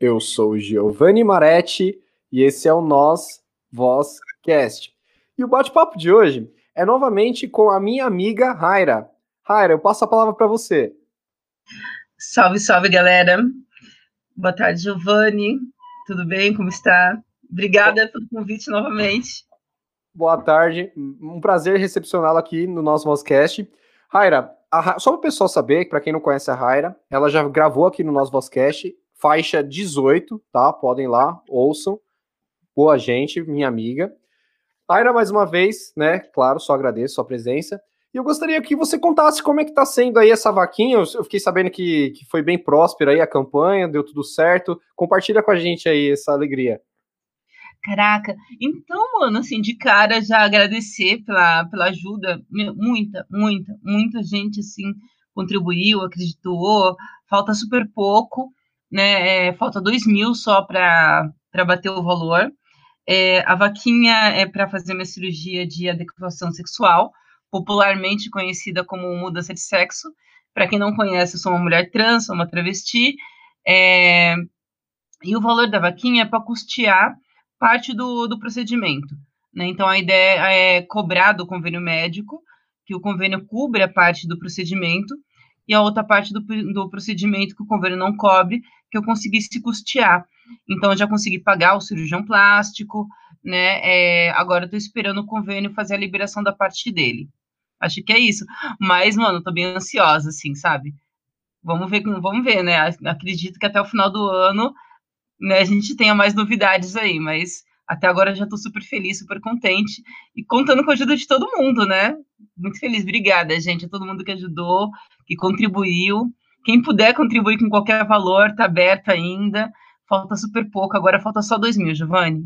Eu sou o Giovanni Maretti e esse é o Nós Vozcast. E o bate-papo de hoje é novamente com a minha amiga Raira. Raira, eu passo a palavra para você. Salve, salve, galera. Boa tarde, Giovanni. Tudo bem? Como está? Obrigada pelo convite novamente. Boa tarde. Um prazer recepcioná-la aqui no nosso Vozcast. Raira, a, só para o pessoal saber, para quem não conhece a Raira, ela já gravou aqui no nosso Vozcast faixa 18, tá? Podem ir lá, ouçam. Boa gente, minha amiga. Aira, mais uma vez, né? Claro, só agradeço a sua presença. E eu gostaria que você contasse como é que tá sendo aí essa vaquinha. Eu fiquei sabendo que, que foi bem próspera aí a campanha, deu tudo certo. Compartilha com a gente aí essa alegria. Caraca, então, mano, assim, de cara já agradecer pela, pela ajuda, muita, muita, muita gente, assim, contribuiu, acreditou, falta super pouco, né? É, falta dois mil só para bater o valor. É, a vaquinha é para fazer uma cirurgia de adequação sexual, popularmente conhecida como mudança de sexo. Para quem não conhece, eu sou uma mulher trans, sou uma travesti. É, e o valor da vaquinha é para custear parte do, do procedimento. Né? Então, a ideia é cobrar do convênio médico, que o convênio cubra parte do procedimento, e a outra parte do, do procedimento que o convênio não cobre, que eu conseguisse custear. Então, eu já consegui pagar o cirurgião plástico, né? É, agora eu tô esperando o convênio fazer a liberação da parte dele. Acho que é isso. Mas, mano, tô bem ansiosa, assim, sabe? Vamos ver, vamos ver, né? Acredito que até o final do ano, né, a gente tenha mais novidades aí, mas até agora já tô super feliz, super contente e contando com a ajuda de todo mundo, né? Muito feliz. Obrigada, gente, a todo mundo que ajudou, que contribuiu. Quem puder contribuir com qualquer valor, tá aberto ainda. Falta super pouco, agora falta só dois mil, Giovanni.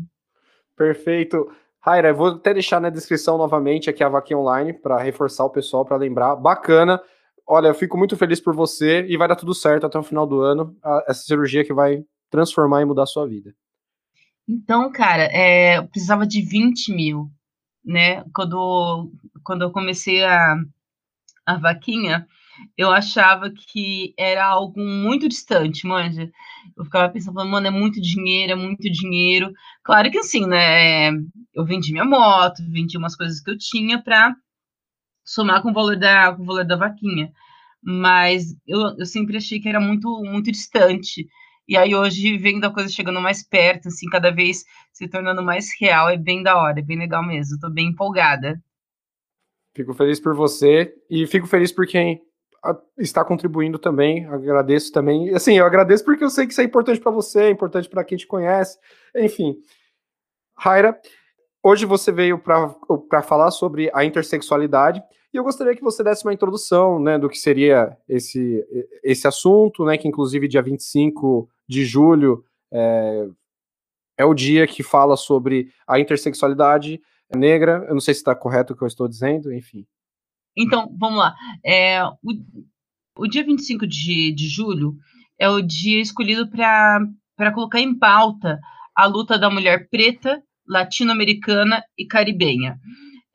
Perfeito. Raira, vou até deixar na descrição novamente aqui a vaquinha online para reforçar o pessoal, para lembrar. Bacana. Olha, eu fico muito feliz por você e vai dar tudo certo até o final do ano. Essa cirurgia que vai transformar e mudar a sua vida. Então, cara, é, eu precisava de 20 mil, né? Quando, quando eu comecei a, a vaquinha, eu achava que era algo muito distante, manja. Eu ficava pensando, mano, é muito dinheiro, é muito dinheiro. Claro que assim, né? Eu vendi minha moto, vendi umas coisas que eu tinha para somar com o valor da, com o valor da vaquinha. Mas eu, eu sempre achei que era muito, muito distante. E aí hoje, vendo a coisa chegando mais perto, assim, cada vez se tornando mais real, é bem da hora, é bem legal mesmo. Tô bem empolgada. Fico feliz por você e fico feliz por quem está contribuindo também. Agradeço também. Assim, eu agradeço porque eu sei que isso é importante para você, é importante para quem te conhece. Enfim. Raira, hoje você veio para falar sobre a intersexualidade e eu gostaria que você desse uma introdução né, do que seria esse, esse assunto, né, que inclusive dia 25 de julho é, é o dia que fala sobre a intersexualidade negra. Eu não sei se está correto o que eu estou dizendo, enfim. Então, vamos lá. É, o, o dia 25 de, de julho é o dia escolhido para colocar em pauta a luta da mulher preta, latino-americana e caribenha.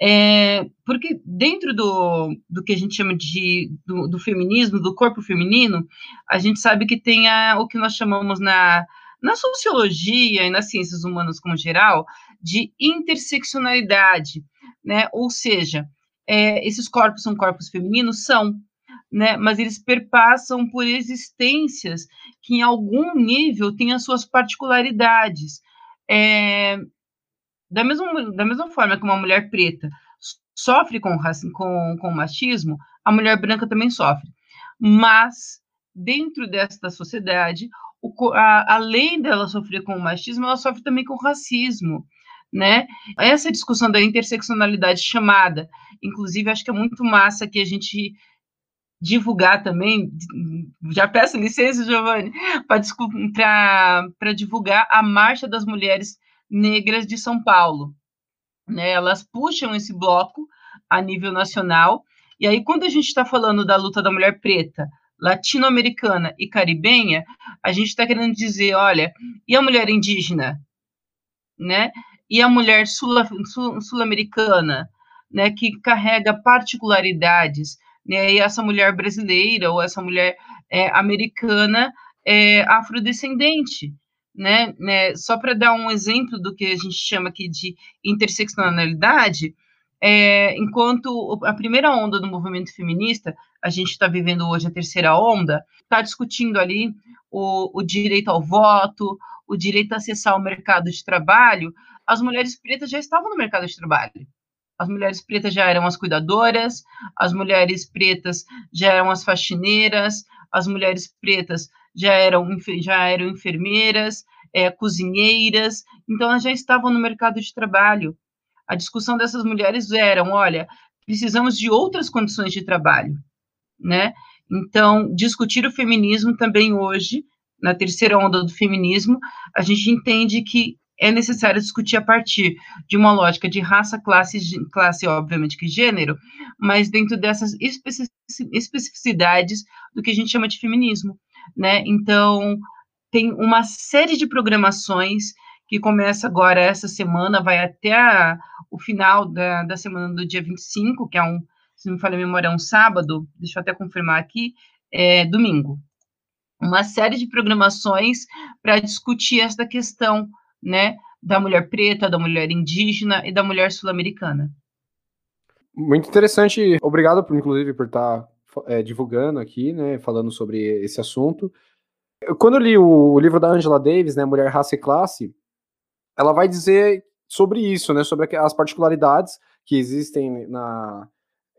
É, porque dentro do, do que a gente chama de do, do, feminismo, do corpo feminino, a gente sabe que tem a, o que nós chamamos na, na sociologia e nas ciências humanas como geral de interseccionalidade, né? Ou seja, é, esses corpos são corpos femininos? São, né? Mas eles perpassam por existências que, em algum nível, têm as suas particularidades. É, da, mesma, da mesma forma que uma mulher preta sofre com, com, com machismo, a mulher branca também sofre. Mas, dentro desta sociedade, o, a, além dela sofrer com o machismo, ela sofre também com o racismo né? Essa discussão da interseccionalidade chamada, inclusive, acho que é muito massa que a gente divulgar também, já peço licença, Giovanni, para divulgar a Marcha das Mulheres Negras de São Paulo. Né? Elas puxam esse bloco a nível nacional, e aí quando a gente está falando da luta da mulher preta, latino-americana e caribenha, a gente está querendo dizer, olha, e a mulher indígena? Né? E a mulher sul-americana, né, que carrega particularidades, né, e essa mulher brasileira ou essa mulher é, americana é, afrodescendente, né, né? Só para dar um exemplo do que a gente chama aqui de interseccionalidade, é, enquanto a primeira onda do movimento feminista, a gente está vivendo hoje a terceira onda, está discutindo ali o, o direito ao voto, o direito a acessar o mercado de trabalho, as mulheres pretas já estavam no mercado de trabalho. As mulheres pretas já eram as cuidadoras, as mulheres pretas já eram as faxineiras, as mulheres pretas já eram, já eram enfermeiras, é, cozinheiras, então elas já estavam no mercado de trabalho. A discussão dessas mulheres eram, olha, precisamos de outras condições de trabalho, né? Então, discutir o feminismo também hoje, na terceira onda do feminismo, a gente entende que é necessário discutir a partir de uma lógica de raça, classe, classe obviamente que gênero, mas dentro dessas especificidades do que a gente chama de feminismo, né? Então, tem uma série de programações que começa agora essa semana, vai até a, o final da, da semana do dia 25, que é um, se não me falha a memória, é um sábado, deixa eu até confirmar aqui, é domingo. Uma série de programações para discutir essa questão, né, da mulher preta, da mulher indígena e da mulher sul-americana. Muito interessante. Obrigado, por, inclusive, por estar tá, é, divulgando aqui, né, falando sobre esse assunto. Quando eu li o, o livro da Angela Davis, né, Mulher, Raça e Classe, ela vai dizer sobre isso, né, sobre as particularidades que existem na,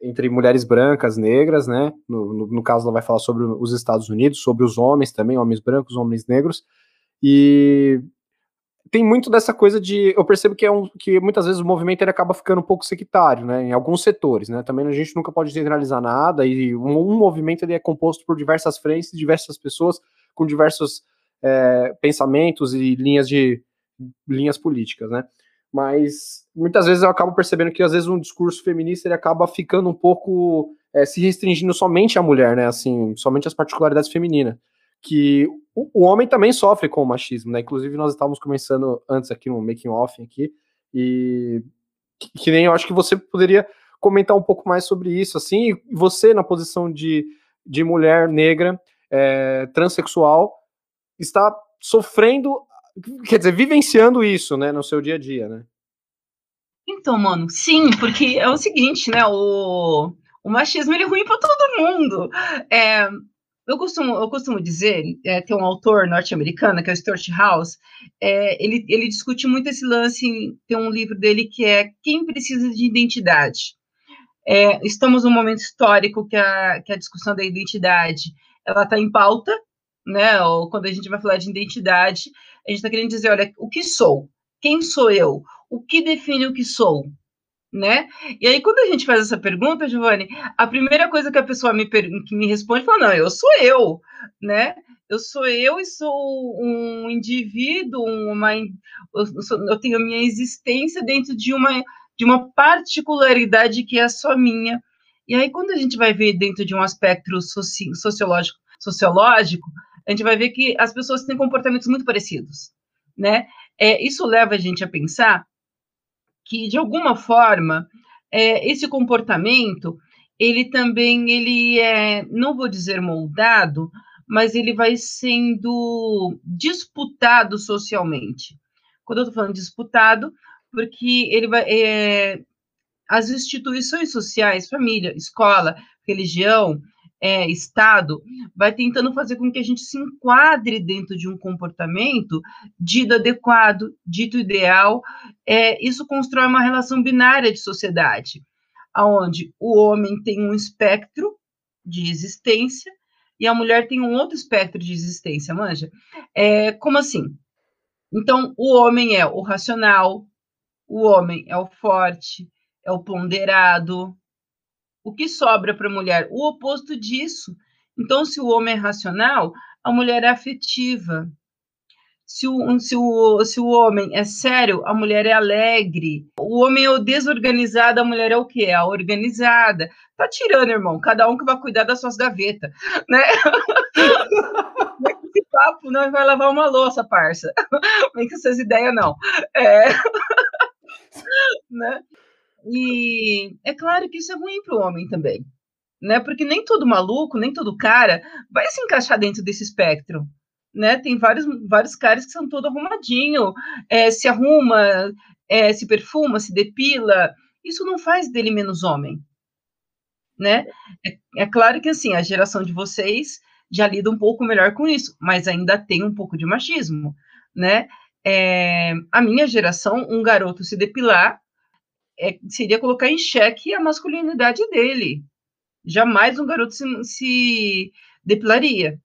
entre mulheres brancas, negras, né, no, no, no, caso ela vai falar sobre os Estados Unidos, sobre os homens também, homens brancos, homens negros, e tem muito dessa coisa de, eu percebo que é um, que muitas vezes o movimento ele acaba ficando um pouco sectário, né, em alguns setores, né, também a gente nunca pode generalizar nada, e um, um movimento ele é composto por diversas frentes, diversas pessoas com diversos é, pensamentos e linhas de, linhas políticas, né? Mas muitas vezes eu acabo percebendo que às vezes um discurso feminista ele acaba ficando um pouco é, se restringindo somente à mulher, né? Assim, somente às particularidades femininas. Que o, o, homem também sofre com o machismo, né? Inclusive nós estávamos começando antes aqui no making off aqui e que, que nem eu acho que você poderia comentar um pouco mais sobre isso, assim, você na posição de, de mulher negra, é, transexual, está sofrendo quer dizer, vivenciando isso, né, no seu dia a dia, né? Então, mano, sim, porque é o seguinte, né, o, o machismo ele é ruim para todo mundo. É, eu costumo, eu costumo dizer, é, tem um autor norte-americano, que é o Stuart House, é, ele, ele discute muito esse lance, tem um livro dele que é Quem Precisa de Identidade. É, estamos num momento histórico que a, que a discussão da identidade ela está em pauta, né? Ou quando a gente vai falar de identidade, a gente está querendo dizer, olha, o que sou? Quem sou eu? O que define o que sou? Né? E aí, quando a gente faz essa pergunta, Giovanni, a primeira coisa que a pessoa me, que me responde fala, não, eu sou eu, né? Eu sou eu e sou um indivíduo, uma, eu, sou, eu tenho a minha existência dentro de uma, de uma particularidade que é só minha. E aí, quando a gente vai ver dentro de um aspecto soci, sociológico, sociológico, a gente vai ver que as pessoas têm comportamentos muito parecidos, né? É, isso leva a gente a pensar que, de alguma forma, é, esse comportamento, ele também, ele é, não vou dizer moldado, mas ele vai sendo disputado socialmente. Quando eu estou falando disputado, porque ele vai, é, as instituições sociais, família, escola, religião, é, Estado, vai tentando fazer com que a gente se enquadre dentro de um comportamento dito adequado, dito ideal. É, isso constrói uma relação binária de sociedade, onde o homem tem um espectro de existência e a mulher tem um outro espectro de existência, manja? É, como assim? Então, o homem é o racional, o homem é o forte, é o ponderado, o que sobra para a mulher? O oposto disso. Então, se o homem é racional, a mulher é afetiva. Se o, se, o, se o homem é sério, a mulher é alegre. O homem é o desorganizado, a mulher é o quê? É a organizada. Tá tirando, irmão. Cada um que vai cuidar das suas gavetas, né? Esse papo não vai lavar uma louça, parça. Vem com essas ideias, não. É... né? E é claro que isso é ruim para o homem também, né? Porque nem todo maluco, nem todo cara vai se encaixar dentro desse espectro, né? Tem vários, vários caras que são todo arrumadinho, é, se arruma, é, se perfuma, se depila. Isso não faz dele menos homem, né? É, é claro que assim a geração de vocês já lida um pouco melhor com isso, mas ainda tem um pouco de machismo, né? É, a minha geração, um garoto se depilar é, seria colocar em xeque a masculinidade dele. Jamais um garoto se, se depilaria.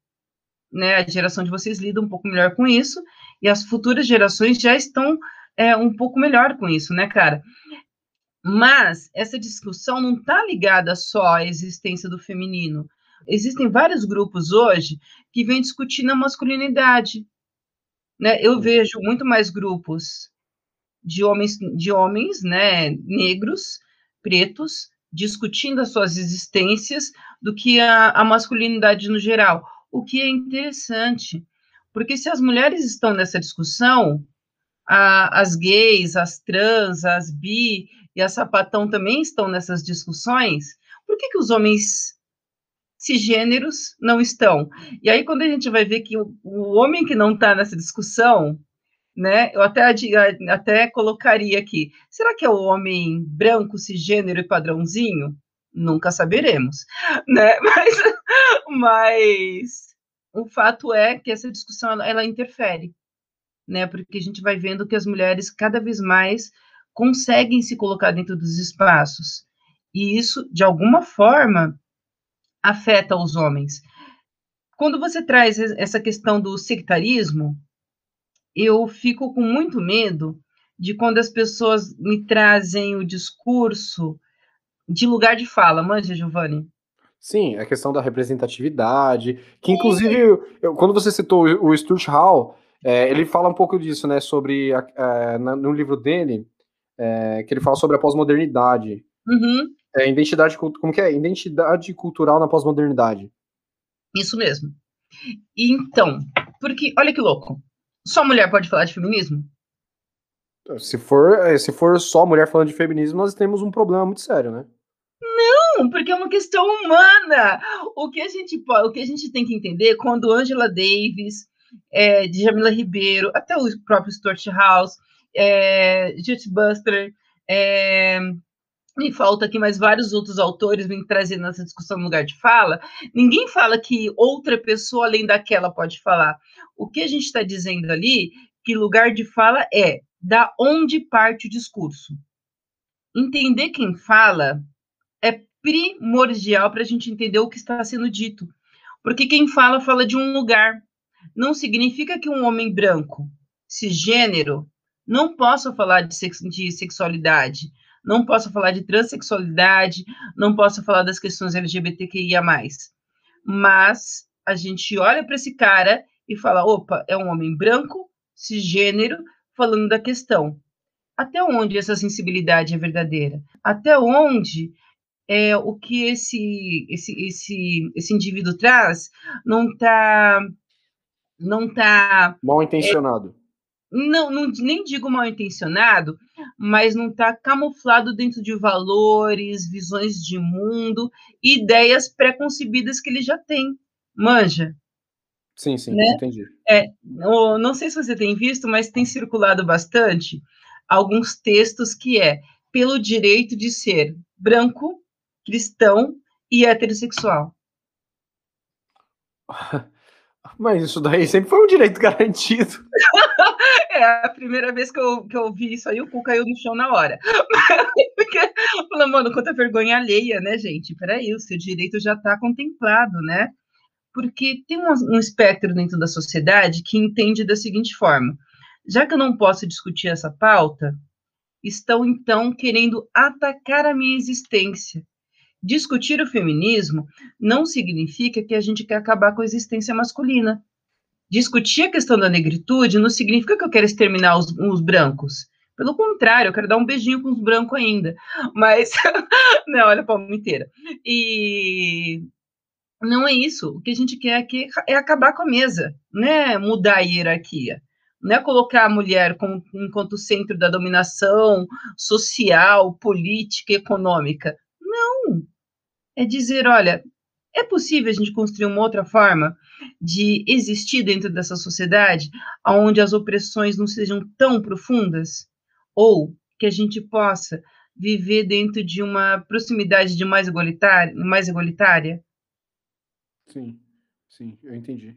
Né? A geração de vocês lida um pouco melhor com isso, e as futuras gerações já estão é, um pouco melhor com isso, né, cara? Mas essa discussão não está ligada só à existência do feminino. Existem vários grupos hoje que vêm discutindo a masculinidade. Né? Eu vejo muito mais grupos de homens, de homens né, negros, pretos, discutindo as suas existências do que a, a masculinidade no geral. O que é interessante, porque se as mulheres estão nessa discussão, a, as gays, as trans, as bi e a sapatão também estão nessas discussões, por que, que os homens cisgêneros não estão? E aí, quando a gente vai ver que o, o homem que não está nessa discussão, né? Eu até, até colocaria aqui: será que é o homem branco, cisgênero e padrãozinho? Nunca saberemos, né? Mas, mas o fato é que essa discussão ela, ela interfere, né? Porque a gente vai vendo que as mulheres cada vez mais conseguem se colocar dentro dos espaços. E isso, de alguma forma, afeta os homens. Quando você traz essa questão do sectarismo, eu fico com muito medo de quando as pessoas me trazem o discurso de lugar de fala, manja, Giovanni? Sim, a questão da representatividade, que inclusive, eu, quando você citou o Stuart Hall, é, ele fala um pouco disso, né, sobre, a, a, no livro dele, é, que ele fala sobre a pós-modernidade. Uhum. É, identidade, como que é? Identidade cultural na pós-modernidade. Isso mesmo. Então, porque, olha que louco, só mulher pode falar de feminismo? Se for, é, se for só mulher falando de feminismo, nós temos um problema muito sério, né? Não, porque é uma questão humana. O que a gente pode, o que a gente tem que entender quando Angela Davis, é, Jamila Ribeiro, até o próprio Stuart House, é, Judith Buster, é, me falta aqui mais vários outros autores vêm trazendo essa discussão no lugar de fala. Ninguém fala que outra pessoa além daquela pode falar. O que a gente está dizendo ali, que lugar de fala é da onde parte o discurso. Entender quem fala é primordial para a gente entender o que está sendo dito. Porque quem fala, fala de um lugar. Não significa que um homem branco, cisgênero, não possa falar de, sex de sexualidade não posso falar de transexualidade, não posso falar das questões LGBTQIA. Mas a gente olha para esse cara e fala: opa, é um homem branco, cisgênero, falando da questão. Até onde essa sensibilidade é verdadeira? Até onde é, o que esse, esse, esse, esse indivíduo traz não está não tá mal intencionado. É, não, não, nem digo mal intencionado, mas não está camuflado dentro de valores, visões de mundo, ideias pré-concebidas que ele já tem. Manja. Sim, sim, né? entendi. É, não sei se você tem visto, mas tem circulado bastante alguns textos que é pelo direito de ser branco, cristão e heterossexual. Mas isso daí sempre foi um direito garantido. é a primeira vez que eu, que eu vi isso aí, o cu caiu no chão na hora. Porque, falando, mano, quanta vergonha alheia, né, gente? Peraí, o seu direito já está contemplado, né? Porque tem um, um espectro dentro da sociedade que entende da seguinte forma: já que eu não posso discutir essa pauta, estão então querendo atacar a minha existência Discutir o feminismo não significa que a gente quer acabar com a existência masculina. Discutir a questão da negritude não significa que eu quero exterminar os, os brancos. Pelo contrário, eu quero dar um beijinho com os brancos ainda. Mas, não, olha a palma inteira. E não é isso. O que a gente quer aqui é acabar com a mesa, né? Mudar a hierarquia. Não é colocar a mulher como, enquanto centro da dominação social, política, econômica. É dizer, olha, É possível a gente construir uma outra forma de existir dentro dessa sociedade, onde as opressões não sejam tão profundas? Ou que a gente possa viver dentro de uma proximidade de mais igualitária, mais igualitária? Sim, sim, eu entendi.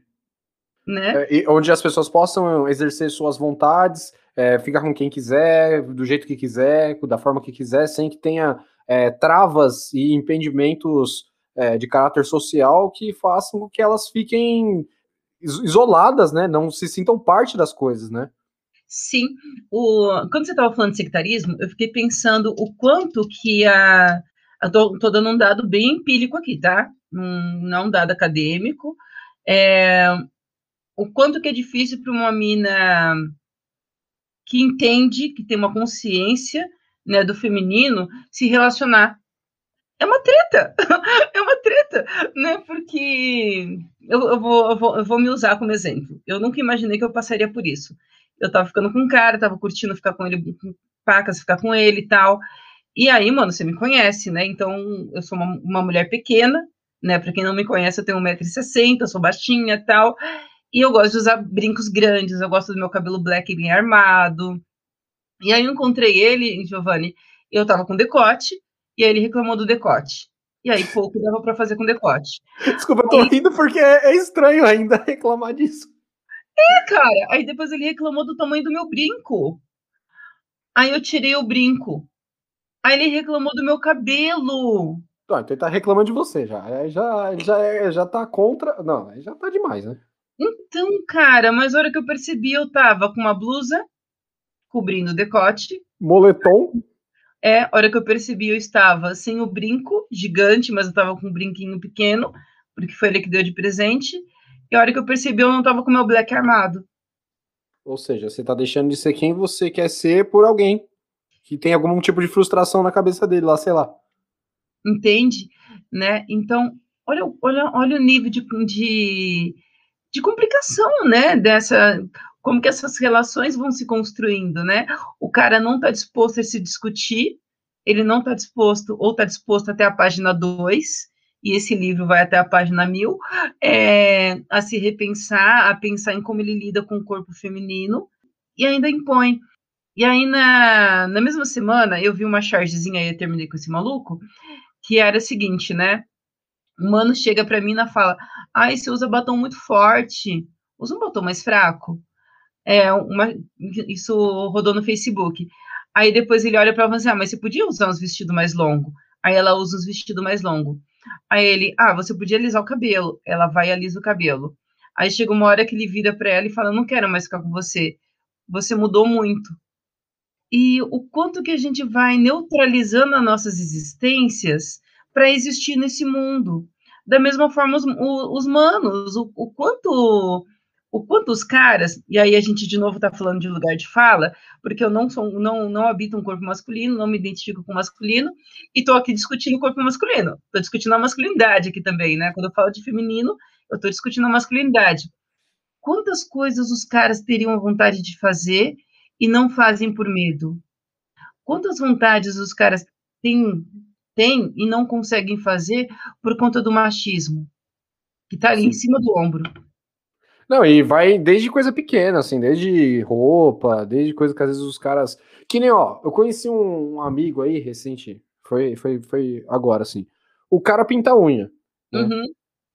Né? É, onde as pessoas possam exercer suas vontades, é, ficar com quem quiser, do jeito que quiser, da forma que quiser, sem que tenha é, travas e impedimentos é, de caráter social que façam com que elas fiquem isoladas, né? Não se sintam parte das coisas, né? Sim. O, quando você estava falando de sectarismo, eu fiquei pensando o quanto que a. Estou dando um dado bem empírico aqui, tá? Um, não um dado acadêmico. É, o quanto que é difícil para uma mina que entende, que tem uma consciência né, do feminino, se relacionar é uma treta, é uma treta, né? Porque eu, eu, vou, eu, vou, eu vou me usar como exemplo. Eu nunca imaginei que eu passaria por isso. Eu tava ficando com um cara, tava curtindo ficar com ele, com pacas, ficar com ele e tal. E aí, mano, você me conhece, né? Então, eu sou uma, uma mulher pequena, né? Pra quem não me conhece, eu tenho 1,60m, sou baixinha e tal. E eu gosto de usar brincos grandes, eu gosto do meu cabelo black bem armado. E aí eu encontrei ele, Giovanni, eu tava com decote, e aí ele reclamou do decote. E aí pouco dava para fazer com decote. Desculpa, eu tô aí... rindo porque é estranho ainda reclamar disso. É, cara. Aí depois ele reclamou do tamanho do meu brinco. Aí eu tirei o brinco. Aí ele reclamou do meu cabelo. então ele tá reclamando de você já. Aí já, já, é, já tá contra. Não, aí já tá demais, né? Então, cara, mas a hora que eu percebi, eu tava com uma blusa cobrindo o decote. Moletom. É, a hora que eu percebi, eu estava sem o brinco gigante, mas eu estava com um brinquinho pequeno, porque foi ele que deu de presente. E a hora que eu percebi, eu não estava com o meu black armado. Ou seja, você está deixando de ser quem você quer ser por alguém que tem algum tipo de frustração na cabeça dele lá, sei lá. Entende? Né? Então, olha, olha, olha o nível de, de, de complicação, né? Dessa como que essas relações vão se construindo, né? O cara não está disposto a se discutir, ele não está disposto, ou está disposto até a página 2, e esse livro vai até a página 1000, é, a se repensar, a pensar em como ele lida com o corpo feminino, e ainda impõe. E aí, na, na mesma semana, eu vi uma chargezinha aí, eu terminei com esse maluco, que era o seguinte, né? O mano chega para mim e fala: Ai, você usa batom muito forte, usa um batom mais fraco é, uma, isso rodou no Facebook. Aí depois ele olha para ela e fala assim, ah, mas você podia usar uns vestidos mais longos. Aí ela usa os vestidos mais longos. Aí ele, ah, você podia alisar o cabelo. Ela vai e alisa o cabelo. Aí chega uma hora que ele vira para ela e fala, não quero mais ficar com você. Você mudou muito. E o quanto que a gente vai neutralizando as nossas existências para existir nesse mundo. Da mesma forma, os, os manos, o, o quanto o quanto os caras, e aí a gente de novo está falando de lugar de fala, porque eu não sou, não, não habito um corpo masculino, não me identifico com masculino, e estou aqui discutindo o corpo masculino. Estou discutindo a masculinidade aqui também, né? Quando eu falo de feminino, eu estou discutindo a masculinidade. Quantas coisas os caras teriam vontade de fazer e não fazem por medo? Quantas vontades os caras têm, têm e não conseguem fazer por conta do machismo? Que está ali Sim. em cima do ombro. Não, e vai desde coisa pequena, assim, desde roupa, desde coisa que às vezes os caras. Que nem, ó, eu conheci um amigo aí recente, foi, foi, foi agora, assim. O cara pinta unha. Né? Uhum.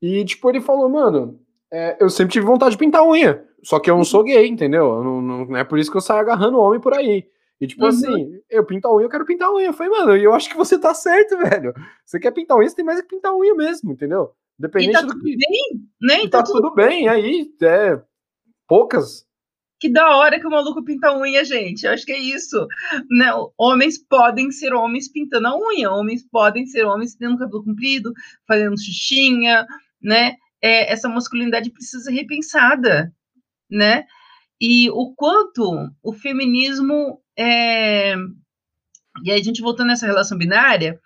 E, tipo, ele falou, mano, é, eu sempre tive vontade de pintar unha. Só que eu não sou gay, entendeu? Não, não, não é por isso que eu saio agarrando homem por aí. E tipo uhum. assim, eu pinto a unha, eu quero pintar a unha. Eu falei, mano, eu acho que você tá certo, velho. Você quer pintar unha, você tem mais que pintar a unha mesmo, entendeu? Dependente tá do que. Bem, né? Tá, tá tudo... tudo bem, aí é poucas. Que da hora que o maluco pinta unha, gente. Eu acho que é isso. Né? Homens podem ser homens pintando a unha, homens podem ser homens tendo cabelo comprido, fazendo xuxinha, né? É, essa masculinidade precisa ser repensada, né? E o quanto o feminismo é... E aí a gente voltando nessa relação binária,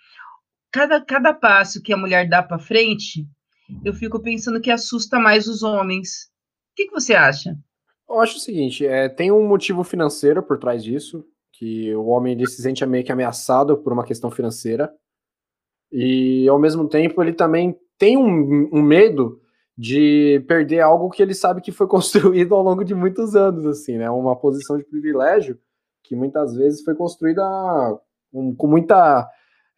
cada, cada passo que a mulher dá para frente, eu fico pensando que assusta mais os homens. O que, que você acha? Eu acho o seguinte, é, tem um motivo financeiro por trás disso, que o homem ele se sente meio que ameaçado por uma questão financeira, e ao mesmo tempo ele também tem um, um medo de perder algo que ele sabe que foi construído ao longo de muitos anos, assim, né? Uma posição de privilégio que muitas vezes foi construída com, com muita.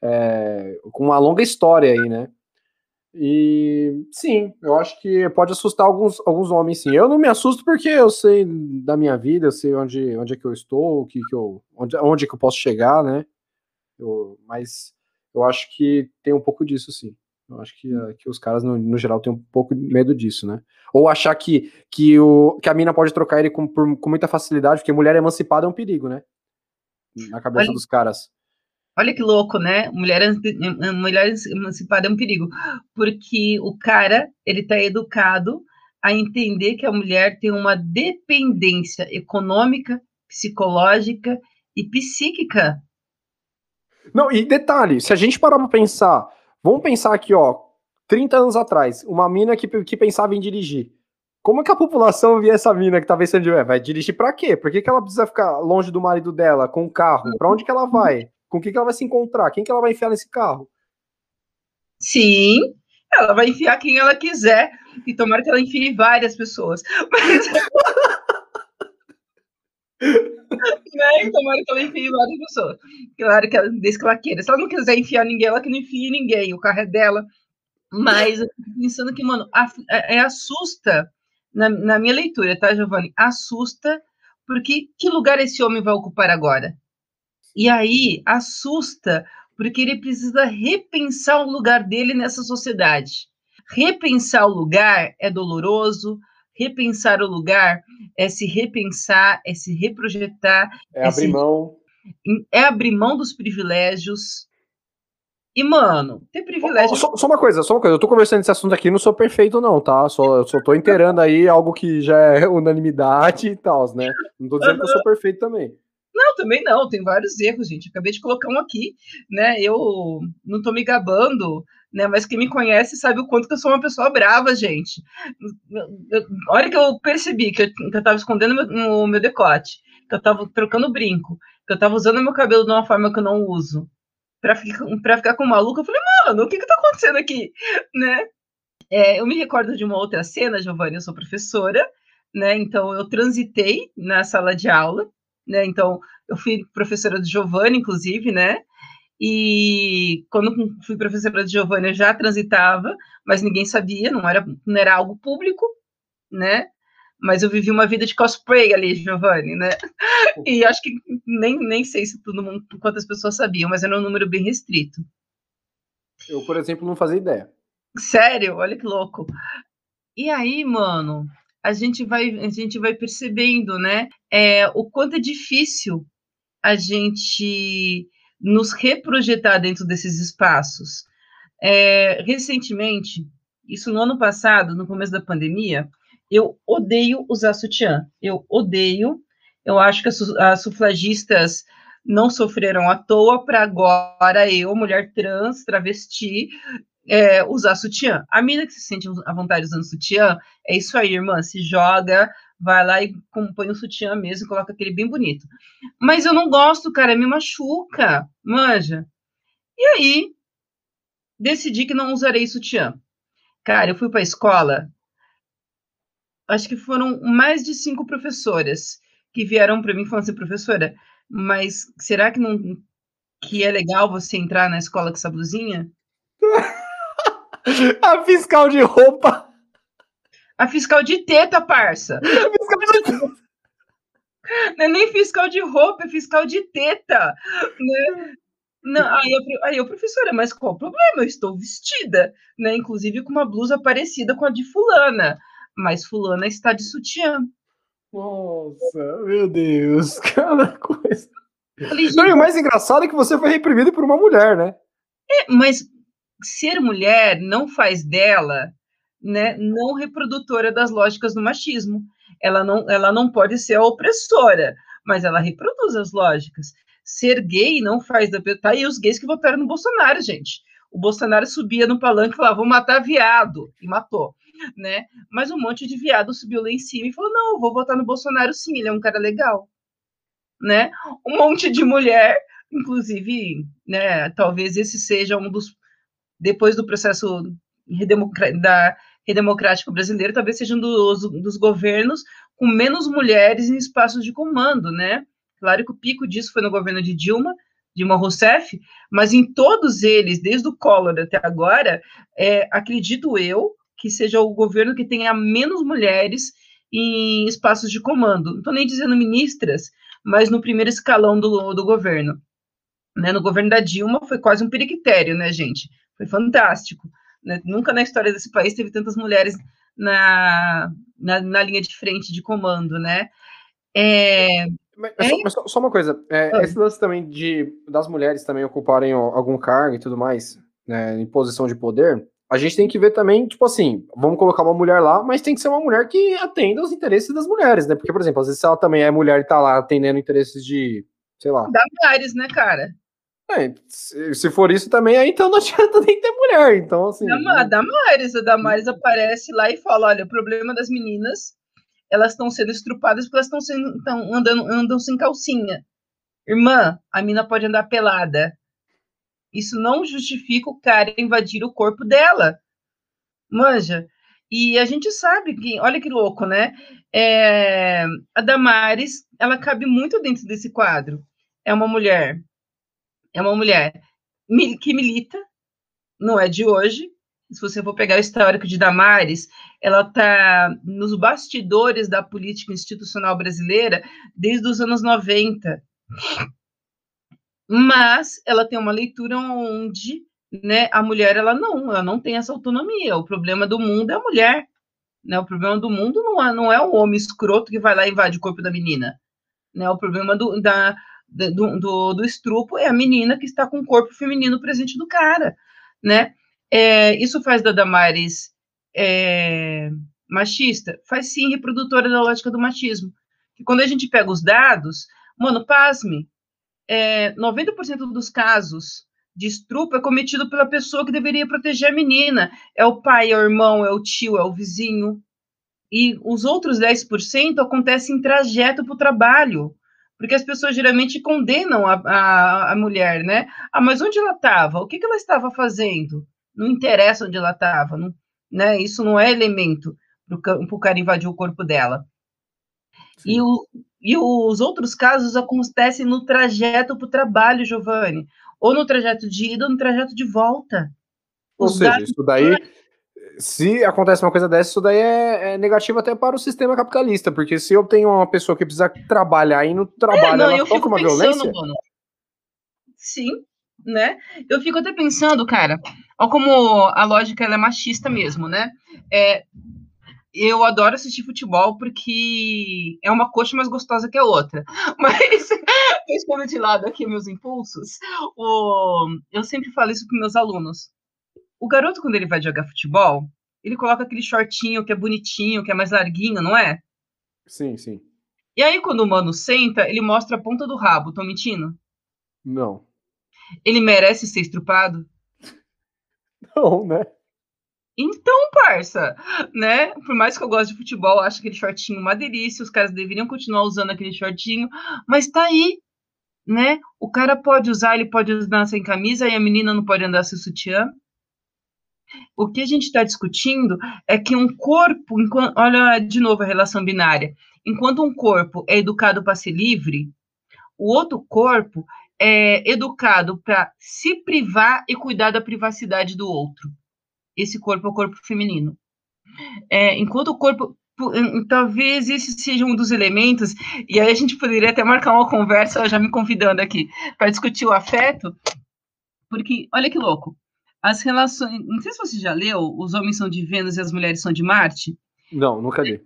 É, com uma longa história aí, né? E sim, eu acho que pode assustar alguns, alguns homens, sim. Eu não me assusto porque eu sei da minha vida, eu sei onde, onde é que eu estou, que, que eu, onde, onde é que eu posso chegar, né? Eu, mas eu acho que tem um pouco disso, sim. Eu acho que, uh, que os caras, no, no, geral, têm um pouco de medo disso, né? Ou achar que, que, o, que a mina pode trocar ele com, por, com muita facilidade, porque mulher emancipada é um perigo, né? Na cabeça Olha, dos caras. Olha que louco, né? Mulher, mulher emancipada é um perigo. Porque o cara, ele tá educado a entender que a mulher tem uma dependência econômica, psicológica e psíquica. Não, e detalhe, se a gente parar pra pensar Vamos pensar aqui, ó, 30 anos atrás, uma mina que, que pensava em dirigir. Como é que a população via essa mina que tá pensando de, vai dirigir para quê? Por que, que ela precisa ficar longe do marido dela, com o carro? Para onde que ela vai? Com quem que ela vai se encontrar? Quem que ela vai enfiar nesse carro? Sim, ela vai enfiar quem ela quiser. E tomara que ela enfie várias pessoas. Mas... né? Tomara que ela enfie várias pessoas. Claro que ela, desde que ela queira. Se ela não quiser enfiar ninguém, ela que não enfie ninguém. O carro é dela. Mas pensando que, mano, é, é, assusta, na, na minha leitura, tá, Giovanni? Assusta, porque que lugar esse homem vai ocupar agora? E aí, assusta, porque ele precisa repensar o lugar dele nessa sociedade. Repensar o lugar é doloroso, repensar o lugar é se repensar, é se reprojetar. É, é abrir se... mão. É abrir mão dos privilégios. E, mano, ter privilégio. Só, só, uma coisa, só uma coisa. Eu tô conversando esse assunto aqui, não sou perfeito, não, tá? Só, só tô inteirando aí algo que já é unanimidade e tal, né? Não tô dizendo que eu sou perfeito também. Também não, tem vários erros, gente. Acabei de colocar um aqui, né? Eu não tô me gabando né? Mas quem me conhece sabe o quanto que eu sou uma pessoa brava, gente. A hora que eu percebi que eu, que eu tava escondendo o meu, decote, que eu tava trocando brinco, que eu tava usando meu cabelo de uma forma que eu não uso, pra ficar, pra ficar com maluco, eu falei, mano, o que que tá acontecendo aqui, né? É, eu me recordo de uma outra cena, Giovanni, eu sou professora, né? Então eu transitei na sala de aula, né? Então eu fui professora de Giovanni, inclusive, né? E quando fui professora de Giovanni, eu já transitava, mas ninguém sabia, não era, não era algo público, né? Mas eu vivi uma vida de cosplay ali, Giovanni, né? E acho que nem, nem sei se todo mundo, quantas pessoas sabiam, mas era um número bem restrito. Eu, por exemplo, não fazia ideia. Sério? Olha que louco. E aí, mano, a gente vai, a gente vai percebendo, né? É, o quanto é difícil a gente nos reprojetar dentro desses espaços. É, recentemente, isso no ano passado, no começo da pandemia, eu odeio usar sutiã. Eu odeio. Eu acho que as, as sufragistas não sofreram à toa para agora eu, mulher trans, travesti, é, usar sutiã. A mina que se sente à vontade usando sutiã, é isso aí, irmã. Se joga, vai lá e compõe o sutiã mesmo e coloca aquele bem bonito. Mas eu não gosto, cara, me machuca, manja. E aí, decidi que não usarei sutiã. Cara, eu fui para a escola, acho que foram mais de cinco professoras que vieram para mim falando assim, professora, mas será que não que é legal você entrar na escola com essa blusinha? a fiscal de roupa a fiscal de teta, parça. Não é nem fiscal de roupa, é fiscal de teta. Né? Não, aí, eu, aí eu, professora, mas qual o problema? Eu estou vestida, né? Inclusive com uma blusa parecida com a de fulana. Mas fulana está de sutiã. Nossa, meu Deus, cada coisa. Falei, Não, e o mais engraçado é que você foi reprimido por uma mulher, né? É, mas ser mulher não faz dela né, não reprodutora das lógicas do machismo. Ela não, ela não pode ser a opressora, mas ela reproduz as lógicas. Ser gay não faz da. Tá aí os gays que votaram no Bolsonaro, gente. O Bolsonaro subia no palanque e falava: vou matar viado, e matou. Né? Mas um monte de viado subiu lá em cima e falou: não, vou votar no Bolsonaro sim, ele é um cara legal. Né? Um monte de mulher, inclusive, né, talvez esse seja um dos. Depois do processo da redemocrática brasileira, talvez seja um dos, dos governos com menos mulheres em espaços de comando, né? Claro que o pico disso foi no governo de Dilma, Dilma Rousseff, mas em todos eles, desde o Collor até agora, é, acredito eu que seja o governo que tenha menos mulheres em espaços de comando. Não estou nem dizendo ministras, mas no primeiro escalão do, do governo. Né, no governo da Dilma foi quase um periquitério, né, gente? Foi fantástico. Né? Nunca na história desse país teve tantas mulheres na, na, na linha de frente de comando, né? É, mas, é? mas só, só, uma coisa, é, ah. esse lance também de das mulheres também ocuparem algum cargo e tudo mais, né, em posição de poder, a gente tem que ver também, tipo assim, vamos colocar uma mulher lá, mas tem que ser uma mulher que atenda os interesses das mulheres, né? Porque, por exemplo, às vezes se ela também é mulher e tá lá atendendo interesses de, sei lá. Da mulheres, né, cara? É, se, for isso também, aí então não adianta nem ter mulher. Então, assim. Da, Damares, a Damares aparece lá e fala: olha, o problema das meninas elas estão sendo estrupadas porque elas estão sendo, tão andando, andam sem calcinha. Irmã, a mina pode andar pelada. Isso não justifica o cara invadir o corpo dela. Manja. E a gente sabe que, olha que louco, né? É, a Damares, ela cabe muito dentro desse quadro. É uma mulher, é uma mulher que milita, não é de hoje, se você for pegar o histórico de Damares, ela está nos bastidores da política institucional brasileira desde os anos 90. Mas ela tem uma leitura onde né, a mulher ela não, ela não tem essa autonomia. O problema do mundo é a mulher. Né? O problema do mundo não é, não é o homem escroto que vai lá e invade o corpo da menina. Né? O problema do, da, do, do, do estrupo é a menina que está com o corpo feminino presente do cara. Né? É, isso faz da Damares é, machista? Faz sim, reprodutora da lógica do machismo. Que quando a gente pega os dados, mano, pasme, é, 90% dos casos de estupro é cometido pela pessoa que deveria proteger a menina. É o pai, é o irmão, é o tio, é o vizinho. E os outros 10% acontecem em trajeto para o trabalho. Porque as pessoas geralmente condenam a, a, a mulher, né? Ah, mas onde ela estava? O que, que ela estava fazendo? não interessa onde ela estava, né? Isso não é elemento para o cara invadir o corpo dela. E, o, e os outros casos acontecem no trajeto para o trabalho, Giovanni, ou no trajeto de ida ou no trajeto de volta. Ou Os seja, isso daí, se acontece uma coisa dessa, isso daí é, é, negativo até para o sistema capitalista, porque se eu tenho uma pessoa que precisa trabalhar e no trabalho é, não, ela sofre uma pensando, violência. Mano. Sim, né? Eu fico até pensando, cara, Olha como a lógica é machista mesmo, né? É, eu adoro assistir futebol porque é uma coxa mais gostosa que a outra. Mas, deixando de lado aqui meus impulsos, o, eu sempre falo isso para meus alunos. O garoto, quando ele vai jogar futebol, ele coloca aquele shortinho que é bonitinho, que é mais larguinho, não é? Sim, sim. E aí, quando o mano senta, ele mostra a ponta do rabo. Tô mentindo? Não. Ele merece ser estrupado? Não, né? Então, parça, né? Por mais que eu goste de futebol, acho aquele shortinho uma delícia, os caras deveriam continuar usando aquele shortinho, mas tá aí, né? O cara pode usar, ele pode andar sem camisa e a menina não pode andar sem sutiã. O que a gente está discutindo é que um corpo, enquanto, olha de novo a relação binária, enquanto um corpo é educado para ser livre, o outro corpo é, educado para se privar e cuidar da privacidade do outro. Esse corpo é o corpo feminino. É, enquanto o corpo. Talvez esse seja um dos elementos, e aí a gente poderia até marcar uma conversa, já me convidando aqui, para discutir o afeto, porque, olha que louco, as relações. Não sei se você já leu Os Homens São de Vênus e as Mulheres São de Marte. Não, nunca li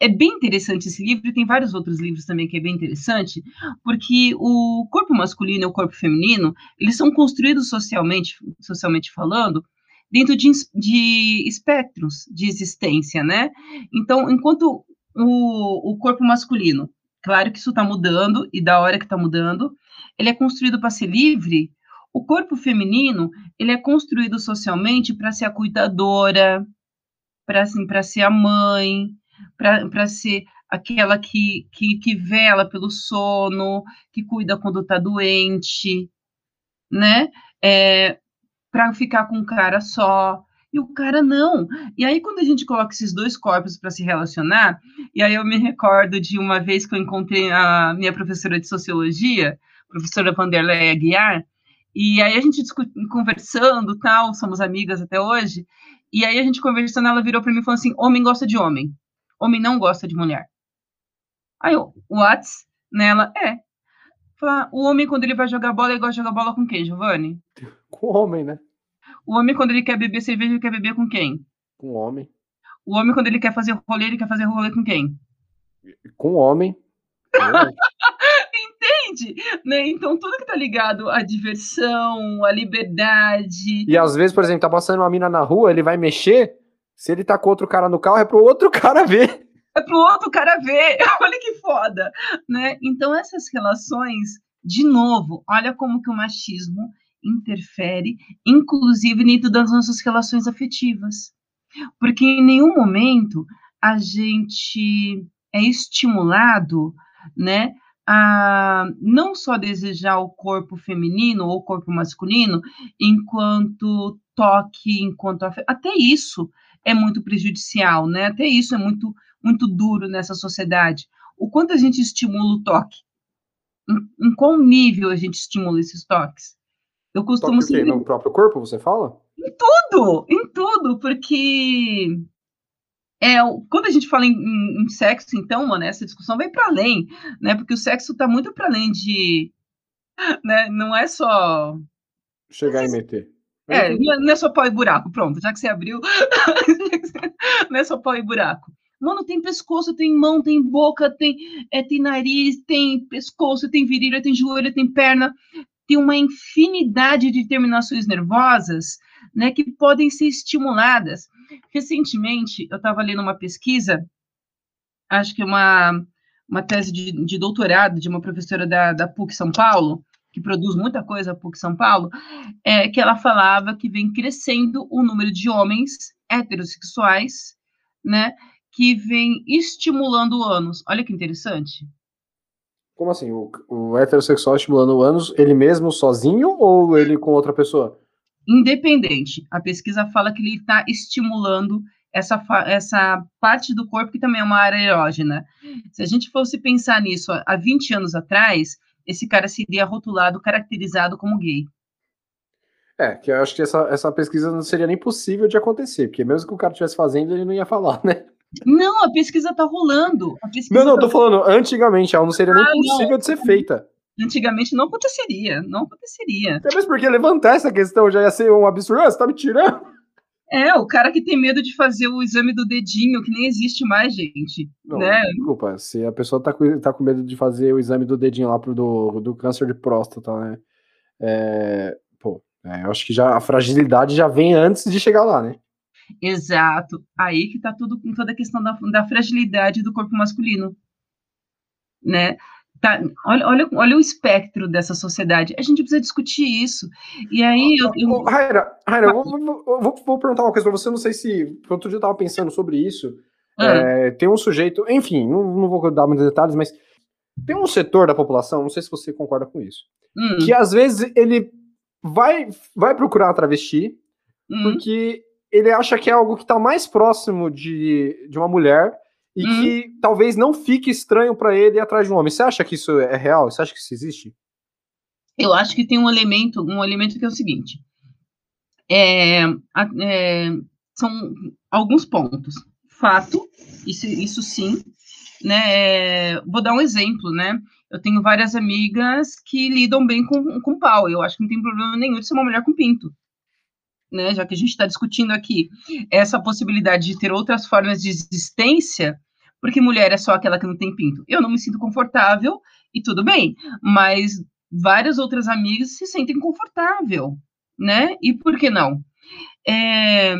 é bem interessante esse livro, e tem vários outros livros também que é bem interessante, porque o corpo masculino e o corpo feminino, eles são construídos socialmente, socialmente falando, dentro de, de espectros de existência, né? Então, enquanto o, o corpo masculino, claro que isso está mudando, e da hora que está mudando, ele é construído para ser livre, o corpo feminino, ele é construído socialmente para ser a cuidadora, para assim, ser a mãe, para ser aquela que, que, que vela pelo sono, que cuida quando está doente, né? É, para ficar com um cara só. E o cara não. E aí, quando a gente coloca esses dois corpos para se relacionar, e aí eu me recordo de uma vez que eu encontrei a minha professora de sociologia, professora Vanderlei Aguiar, e aí a gente conversando, tal, somos amigas até hoje, e aí a gente conversando, ela virou para mim e falou assim: homem gosta de homem, homem não gosta de mulher. Aí eu, what? Nela, é. Fala, o homem, quando ele vai jogar bola, ele gosta de jogar bola com quem, Giovanni? Com o homem, né? O homem, quando ele quer beber cerveja, ele quer beber com quem? Com o homem. O homem, quando ele quer fazer rolê, ele quer fazer rolê com quem? Com o homem. Entende? Né? Então, tudo que tá ligado à diversão, à liberdade. E às vezes, por exemplo, tá passando uma mina na rua, ele vai mexer. Se ele tá com outro cara no carro, é pro outro cara ver. É pro outro cara ver. olha que foda. Né? Então, essas relações, de novo, olha como que o machismo interfere, inclusive dentro das nossas relações afetivas. Porque em nenhum momento a gente é estimulado, né, a não só desejar o corpo feminino ou o corpo masculino enquanto toque, enquanto até isso é muito prejudicial, né? Até isso é muito muito duro nessa sociedade. O quanto a gente estimula o toque? Em, em qual nível a gente estimula esses toques? Eu costumo toque sempre... no próprio corpo, você fala? Em tudo, em tudo, porque é, quando a gente fala em, em, em, sexo, então, mano, essa discussão vai para além, né? Porque o sexo está muito para além de, né? Não é só chegar e meter. É, é, não é só pau e buraco, pronto, já que você abriu, não é só pau e buraco. Mano, tem pescoço, tem mão, tem boca, tem, é, tem nariz, tem pescoço, tem virilha, tem joelho, tem perna, tem uma infinidade de terminações nervosas, né, que podem ser estimuladas. Recentemente, eu estava lendo uma pesquisa, acho que é uma, uma tese de, de doutorado de uma professora da, da PUC São Paulo, que produz muita coisa a PUC São Paulo, é, que ela falava que vem crescendo o número de homens heterossexuais, né, que vem estimulando o ânus. Olha que interessante. Como assim? O, o heterossexual estimulando o ânus, ele mesmo sozinho ou ele com outra pessoa? Independente. A pesquisa fala que ele está estimulando essa, essa parte do corpo que também é uma área erógena. Se a gente fosse pensar nisso há 20 anos atrás, esse cara seria rotulado, caracterizado como gay. É, que eu acho que essa, essa pesquisa não seria nem possível de acontecer, porque mesmo que o cara estivesse fazendo, ele não ia falar, né? Não, a pesquisa tá rolando. Pesquisa não, não, tá... tô falando, antigamente, ela não seria nem ah, possível não. de ser feita antigamente não aconteceria, não aconteceria. Até mesmo porque levantar essa questão já ia ser um absurdo, ah, você tá me tirando? É, o cara que tem medo de fazer o exame do dedinho, que nem existe mais, gente. Não, né? Desculpa, se a pessoa tá com, tá com medo de fazer o exame do dedinho lá pro do, do câncer de próstata, né? É, pô, é, eu acho que já a fragilidade já vem antes de chegar lá, né? Exato. Aí que tá tudo com toda a questão da, da fragilidade do corpo masculino. Né? Tá, olha, olha, olha o espectro dessa sociedade. A gente precisa discutir isso. E aí. Eu, eu... Raira, Raira eu vou, vou, vou, perguntar uma coisa para você. Não sei se. Outro dia eu estava pensando sobre isso. Ah. É, tem um sujeito. Enfim, não, não vou dar muitos detalhes, mas tem um setor da população, não sei se você concorda com isso, hum. que às vezes ele vai, vai procurar uma travesti hum. porque ele acha que é algo que está mais próximo de, de uma mulher e hum. que talvez não fique estranho para ele ir atrás de um homem. Você acha que isso é real? Você acha que isso existe? Eu acho que tem um elemento, um elemento que é o seguinte. É, é, são alguns pontos. Fato, isso, isso sim. Né, é, vou dar um exemplo, né? Eu tenho várias amigas que lidam bem com, com pau. Eu acho que não tem problema nenhum de ser uma mulher com pinto. Né, já que a gente está discutindo aqui essa possibilidade de ter outras formas de existência, porque mulher é só aquela que não tem pinto. Eu não me sinto confortável e tudo bem, mas várias outras amigas se sentem confortável, né? E por que não? É,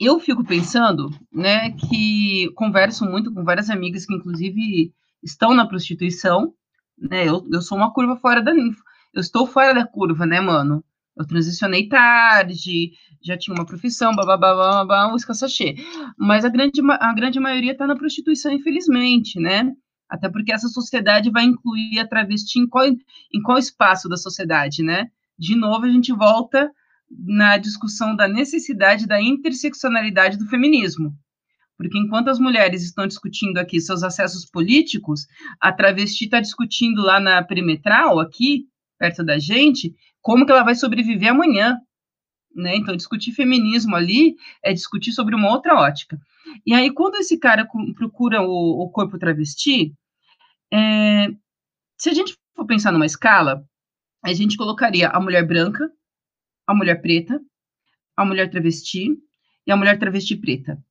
eu fico pensando, né, que converso muito com várias amigas que inclusive estão na prostituição, né? Eu, eu sou uma curva fora da eu estou fora da curva, né, mano? Eu transicionei tarde, já tinha uma profissão, bababá, babá, um escassachê. Mas a grande, a grande maioria está na prostituição, infelizmente, né? Até porque essa sociedade vai incluir a travesti em qual, em qual espaço da sociedade, né? De novo, a gente volta na discussão da necessidade da interseccionalidade do feminismo. Porque enquanto as mulheres estão discutindo aqui seus acessos políticos, a travesti está discutindo lá na perimetral, aqui, perto da gente, como que ela vai sobreviver amanhã. Né? Então, discutir feminismo ali é discutir sobre uma outra ótica. E aí, quando esse cara procura o, o corpo travesti, é, se a gente for pensar numa escala, a gente colocaria a mulher branca, a mulher preta, a mulher travesti e a mulher travesti preta.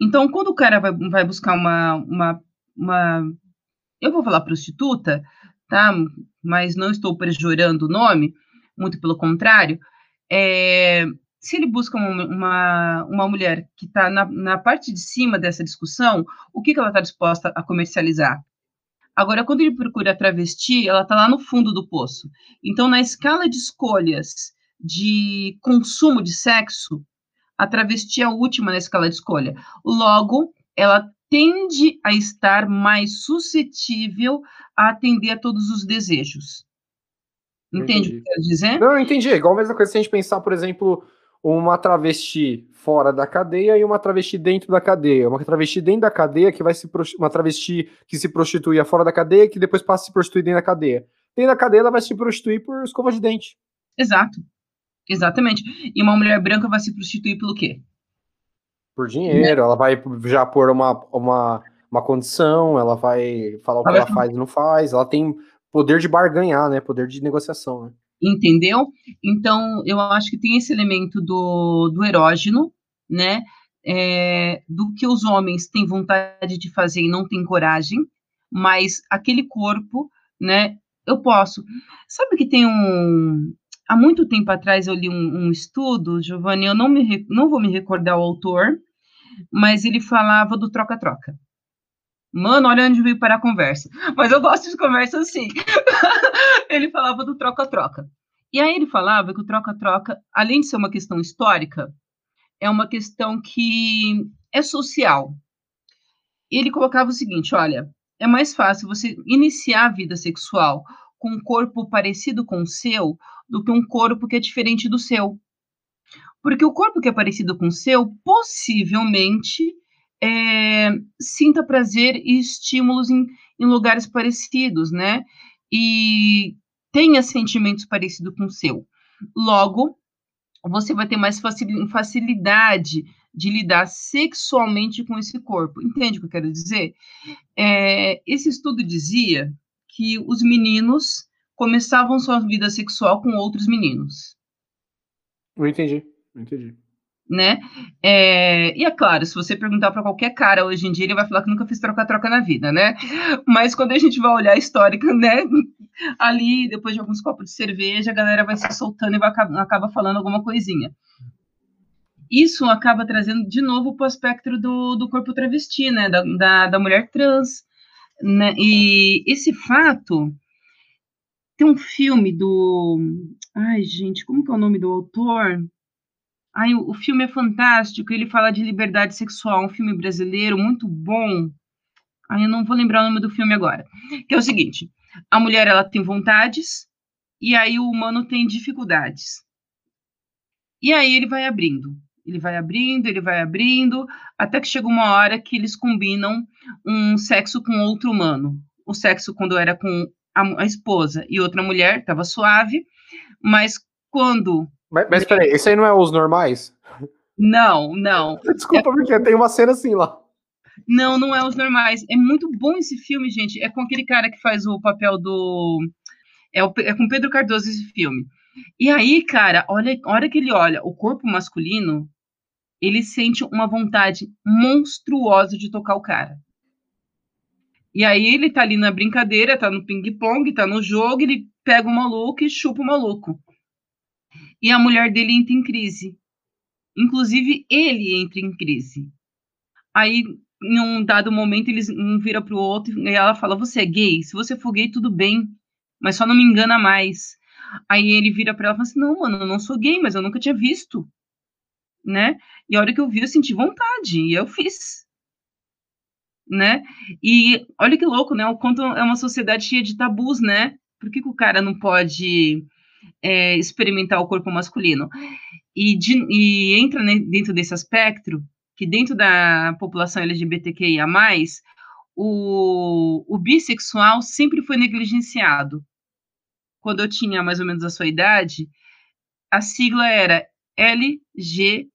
Então, quando o cara vai, vai buscar uma, uma, uma, eu vou falar prostituta, tá? Mas não estou pejorando o nome, muito pelo contrário. É, se ele busca uma, uma, uma mulher que está na, na, parte de cima dessa discussão, o que, que ela está disposta a comercializar? Agora, quando ele procura travesti, ela está lá no fundo do poço. Então, na escala de escolhas de consumo de sexo, a travesti é a última na escala de escolha. Logo, ela tende a estar mais suscetível a atender a todos os desejos. Entende o que eu quero dizer? Não, eu entendi. É igual a mesma coisa se a gente pensar, por exemplo, uma travesti fora da cadeia e uma travesti dentro da cadeia. Uma travesti dentro da cadeia que vai se uma travesti que se prostituía fora da cadeia que depois passa a se prostituir dentro da cadeia. Dentro da cadeia ela vai se prostituir por escova de dente. Exato. Exatamente. E uma mulher branca vai se prostituir pelo quê? Por dinheiro, ela vai já pôr uma, uma, uma condição, ela vai falar o que ela faz e não faz, ela tem poder de barganhar, né? Poder de negociação, né? Entendeu? Então, eu acho que tem esse elemento do, do erógeno, né? É, do que os homens têm vontade de fazer e não têm coragem, mas aquele corpo, né? Eu posso. Sabe que tem um, há muito tempo atrás eu li um, um estudo, Giovanni, eu não, me, não vou me recordar o autor, mas ele falava do troca-troca. Mano, olha onde veio parar a conversa. Mas eu gosto de conversa assim. ele falava do troca-troca. E aí ele falava que o troca-troca, além de ser uma questão histórica, é uma questão que é social. Ele colocava o seguinte: olha, é mais fácil você iniciar a vida sexual com um corpo parecido com o seu do que um corpo que é diferente do seu. Porque o corpo que é parecido com o seu, possivelmente, é, sinta prazer e estímulos em, em lugares parecidos, né? E tenha sentimentos parecidos com o seu. Logo, você vai ter mais facilidade de lidar sexualmente com esse corpo. Entende o que eu quero dizer? É, esse estudo dizia que os meninos começavam sua vida sexual com outros meninos. Não entendi, entendi. Né? É, e é claro, se você perguntar para qualquer cara hoje em dia, ele vai falar que nunca fez troca-troca na vida, né? Mas quando a gente vai olhar a histórica, né? Ali, depois de alguns copos de cerveja, a galera vai se soltando e vai, acaba falando alguma coisinha. Isso acaba trazendo de novo para o aspecto do, do corpo travesti, né? Da, da, da mulher trans. Né? E esse fato tem um filme do. Ai, gente, como que é o nome do autor? Ai, o, filme é fantástico, ele fala de liberdade sexual, um filme brasileiro muito bom. Ai, eu não vou lembrar o nome do filme agora. Que é o seguinte: a mulher ela tem vontades e aí o humano tem dificuldades. E aí ele vai abrindo, ele vai abrindo, ele vai abrindo, até que chega uma hora que eles combinam um sexo com outro humano. O sexo quando era com a, a esposa e outra mulher, estava suave, mas quando. Mas, mas peraí, esse aí não é os normais? Não, não. Desculpa, porque tem uma cena assim lá. Não, não é os normais. É muito bom esse filme, gente. É com aquele cara que faz o papel do. É, o... é com Pedro Cardoso esse filme. E aí, cara, olha, a hora que ele olha o corpo masculino, ele sente uma vontade monstruosa de tocar o cara. E aí ele tá ali na brincadeira, tá no ping-pong, tá no jogo, ele pega o maluco e chupa o maluco. E a mulher dele entra em crise. Inclusive, ele entra em crise. Aí, em um dado momento, eles um vira pro outro e ela fala: Você é gay? Se você for gay, tudo bem, mas só não me engana mais. Aí ele vira pra ela e fala assim: Não, mano, eu não sou gay, mas eu nunca tinha visto. Né? E a hora que eu vi, eu senti vontade, e eu fiz né? E olha que louco, né? O quanto é uma sociedade cheia de tabus, né? Por que, que o cara não pode é, experimentar o corpo masculino? e, de, e entra dentro desse aspecto que dentro da população LGBTQIA+, o, o bissexual sempre foi negligenciado. Quando eu tinha mais ou menos a sua idade, a sigla era LG,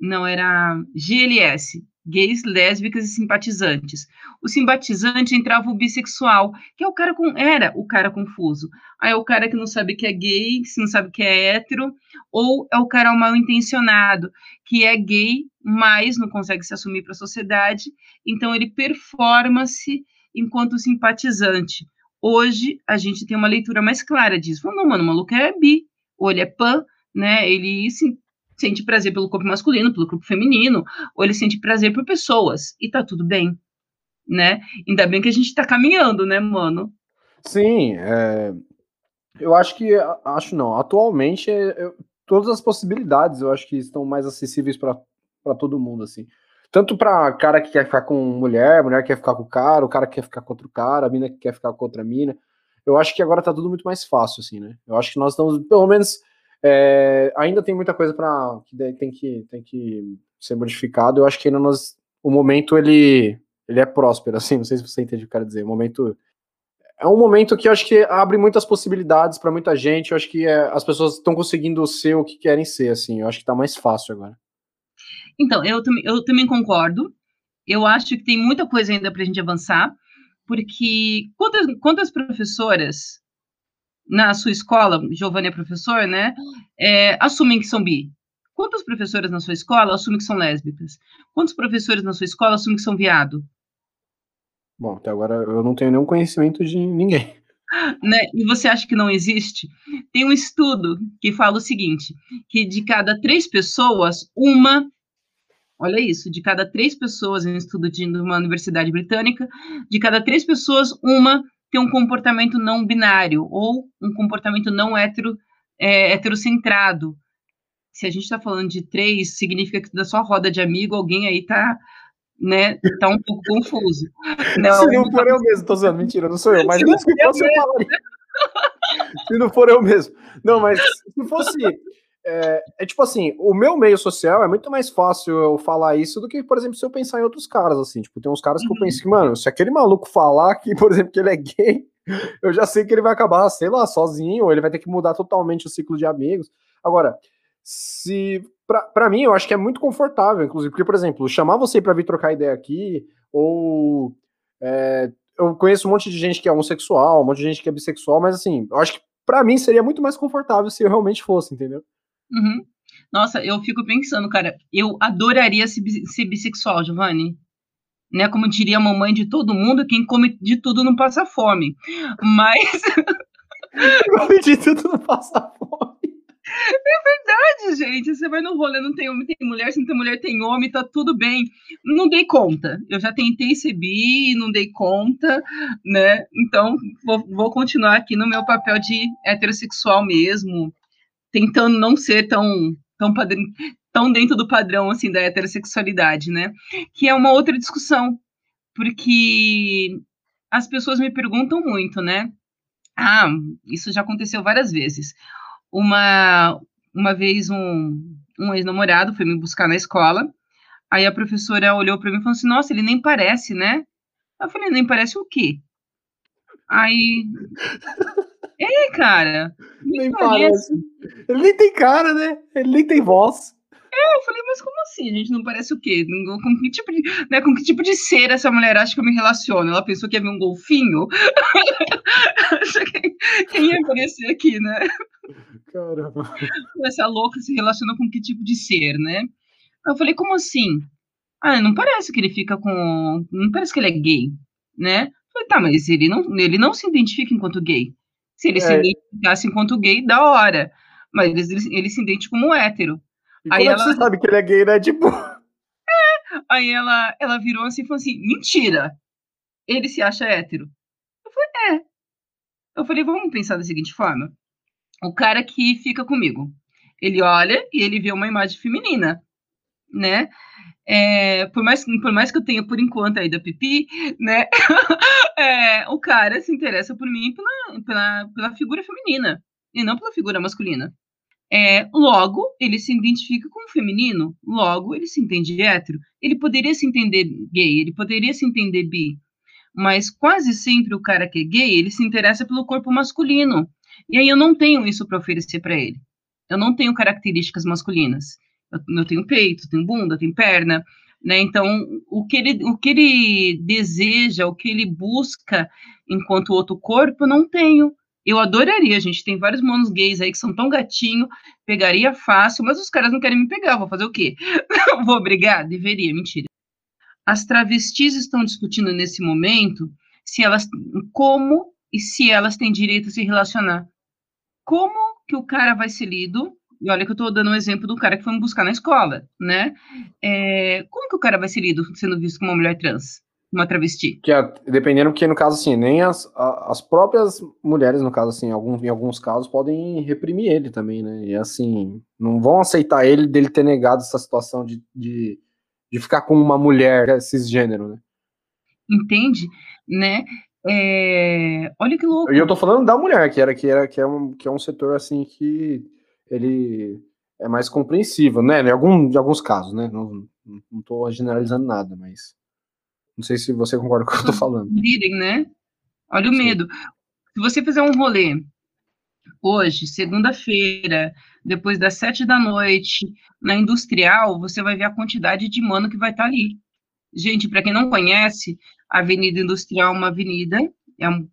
não era GLS, gays, lésbicas e simpatizantes. O simpatizante entrava o bissexual, que é o cara com era o cara confuso. Aí é o cara que não sabe que é gay, que não sabe que é hétero, ou é o cara mal intencionado, que é gay, mas não consegue se assumir para a sociedade, então ele performa-se enquanto simpatizante. Hoje a gente tem uma leitura mais clara disso. Não, mano, o maluco é bi, ou ele é pan, né? Ele se sente prazer pelo corpo masculino, pelo corpo feminino, ou ele sente prazer por pessoas, e tá tudo bem, né? Ainda bem que a gente tá caminhando, né, mano? Sim, é... eu acho que, acho não, atualmente, é, eu, todas as possibilidades eu acho que estão mais acessíveis para todo mundo, assim. Tanto para cara que quer ficar com mulher, mulher que quer ficar com o cara, o cara que quer ficar com outro cara, a mina que quer ficar com outra mina. Eu acho que agora tá tudo muito mais fácil, assim, né? Eu acho que nós estamos, pelo menos, é, ainda tem muita coisa para que tem que tem que ser modificado. Eu acho que ainda nós, o momento ele ele é próspero, assim. Não sei se você entende o que eu quero dizer. O momento é um momento que eu acho que abre muitas possibilidades para muita gente. Eu acho que é, as pessoas estão conseguindo ser o que querem ser, assim. Eu acho que está mais fácil agora. Então, eu, eu também concordo. Eu acho que tem muita coisa ainda para a gente avançar, porque quantas, quantas professoras na sua escola, Giovanni é professor, né? É, assumem que são bi. Quantas professoras na sua escola assumem que são lésbicas? Quantos professores na sua escola assumem que são viado? Bom, até agora eu não tenho nenhum conhecimento de ninguém. Né? E você acha que não existe? Tem um estudo que fala o seguinte: que de cada três pessoas, uma. Olha isso, de cada três pessoas, em um estudo de uma universidade britânica, de cada três pessoas, uma ter um comportamento não binário ou um comportamento não hetero, é, heterocentrado. Se a gente está falando de três, significa que da sua roda de amigo, alguém aí está né, tá um pouco confuso. Não, se não for eu mesmo, tô zoando, mentira, não sou eu, mas não, se fosse eu falaria. se não for eu mesmo. Não, mas se fosse é, é, tipo assim, o meu meio social é muito mais fácil eu falar isso do que, por exemplo, se eu pensar em outros caras, assim, tipo, tem uns caras que eu penso que, mano, se aquele maluco falar que, por exemplo, que ele é gay, eu já sei que ele vai acabar, sei lá, sozinho, ou ele vai ter que mudar totalmente o ciclo de amigos. Agora, se. Pra, pra mim, eu acho que é muito confortável, inclusive, porque, por exemplo, chamar você para vir trocar ideia aqui, ou. É, eu conheço um monte de gente que é homossexual, um monte de gente que é bissexual, mas assim, eu acho que para mim seria muito mais confortável se eu realmente fosse, entendeu? Uhum. Nossa, eu fico pensando, cara, eu adoraria ser, ser bissexual, Giovanni. Né, como diria a mamãe de todo mundo, quem come de tudo não passa fome. Mas. come de tudo não passa fome. É verdade, gente. Você vai no rolê, não tem homem, tem mulher, se não tem mulher, tem homem, tá tudo bem. Não dei conta. Eu já tentei ser bi, não dei conta, né? Então, vou, vou continuar aqui no meu papel de heterossexual mesmo, tentando não ser tão tão tão dentro do padrão assim da heterossexualidade, né? Que é uma outra discussão, porque as pessoas me perguntam muito, né? Ah, isso já aconteceu várias vezes. Uma uma vez um, um ex-namorado foi me buscar na escola, aí a professora olhou para mim e falou assim: "Nossa, ele nem parece, né?" Eu falei: "Nem parece o quê?" Aí é, cara. Nem parece. Ele nem tem cara, né? Ele nem tem voz. É, eu falei, mas como assim? A gente não parece o quê? Com que tipo de, né, com que tipo de ser essa mulher acha que eu me relaciono? Ela pensou que ia ver um golfinho? quem, quem ia aparecer aqui, né? Caramba. Essa louca se relaciona com que tipo de ser, né? Eu falei, como assim? Ah, não parece que ele fica com. Não parece que ele é gay, né? Eu falei, tá, mas ele não, ele não se identifica enquanto gay. Se ele é. se identificasse enquanto gay, da hora. Mas ele, ele, ele se identifica como hétero. E aí como ela... é que você sabe que ele é gay, né? Tipo. É. Aí ela, ela virou assim e falou assim: mentira! Ele se acha hétero. Eu falei, é. Eu falei, vamos pensar da seguinte forma. O cara que fica comigo, ele olha e ele vê uma imagem feminina, né? É, por, mais, por mais que eu tenha por enquanto aí da pipi, né? é, o cara se interessa por mim pela, pela, pela figura feminina e não pela figura masculina. É, logo, ele se identifica como feminino, logo, ele se entende hétero. Ele poderia se entender gay, ele poderia se entender bi, mas quase sempre o cara que é gay, ele se interessa pelo corpo masculino. E aí eu não tenho isso para oferecer para ele. Eu não tenho características masculinas. Eu, tenho peito, tenho bunda, tenho perna, né? Então, o que, ele, o que ele deseja, o que ele busca enquanto outro corpo, eu não tenho. Eu adoraria, gente. Tem vários monos gays aí que são tão gatinho, pegaria fácil, mas os caras não querem me pegar. Vou fazer o quê? Vou brigar? Deveria, mentira. As travestis estão discutindo nesse momento se elas como e se elas têm direito a se relacionar. Como que o cara vai ser lido e olha que eu estou dando um exemplo do cara que foi me buscar na escola, né? É, como que o cara vai ser lido sendo visto como uma mulher trans? Uma travesti? Que é, dependendo, que no caso, assim, nem as, as próprias mulheres, no caso, assim, alguns, em alguns casos, podem reprimir ele também, né? E assim, não vão aceitar ele dele ter negado essa situação de, de, de ficar com uma mulher cisgênero, né? Entende? Né? É... Olha que louco. E eu tô falando da mulher, que era que era que é um, que é um setor assim que ele é mais compreensível, né? Em, algum, de alguns casos, né? Não, não tô generalizando nada, mas não sei se você concorda com o que eu tô falando. Virem, né? Olha o Sim. medo. Se você fizer um rolê hoje, segunda-feira, depois das sete da noite, na industrial, você vai ver a quantidade de mano que vai estar tá ali. Gente, para quem não conhece, a Avenida Industrial é uma avenida, é um,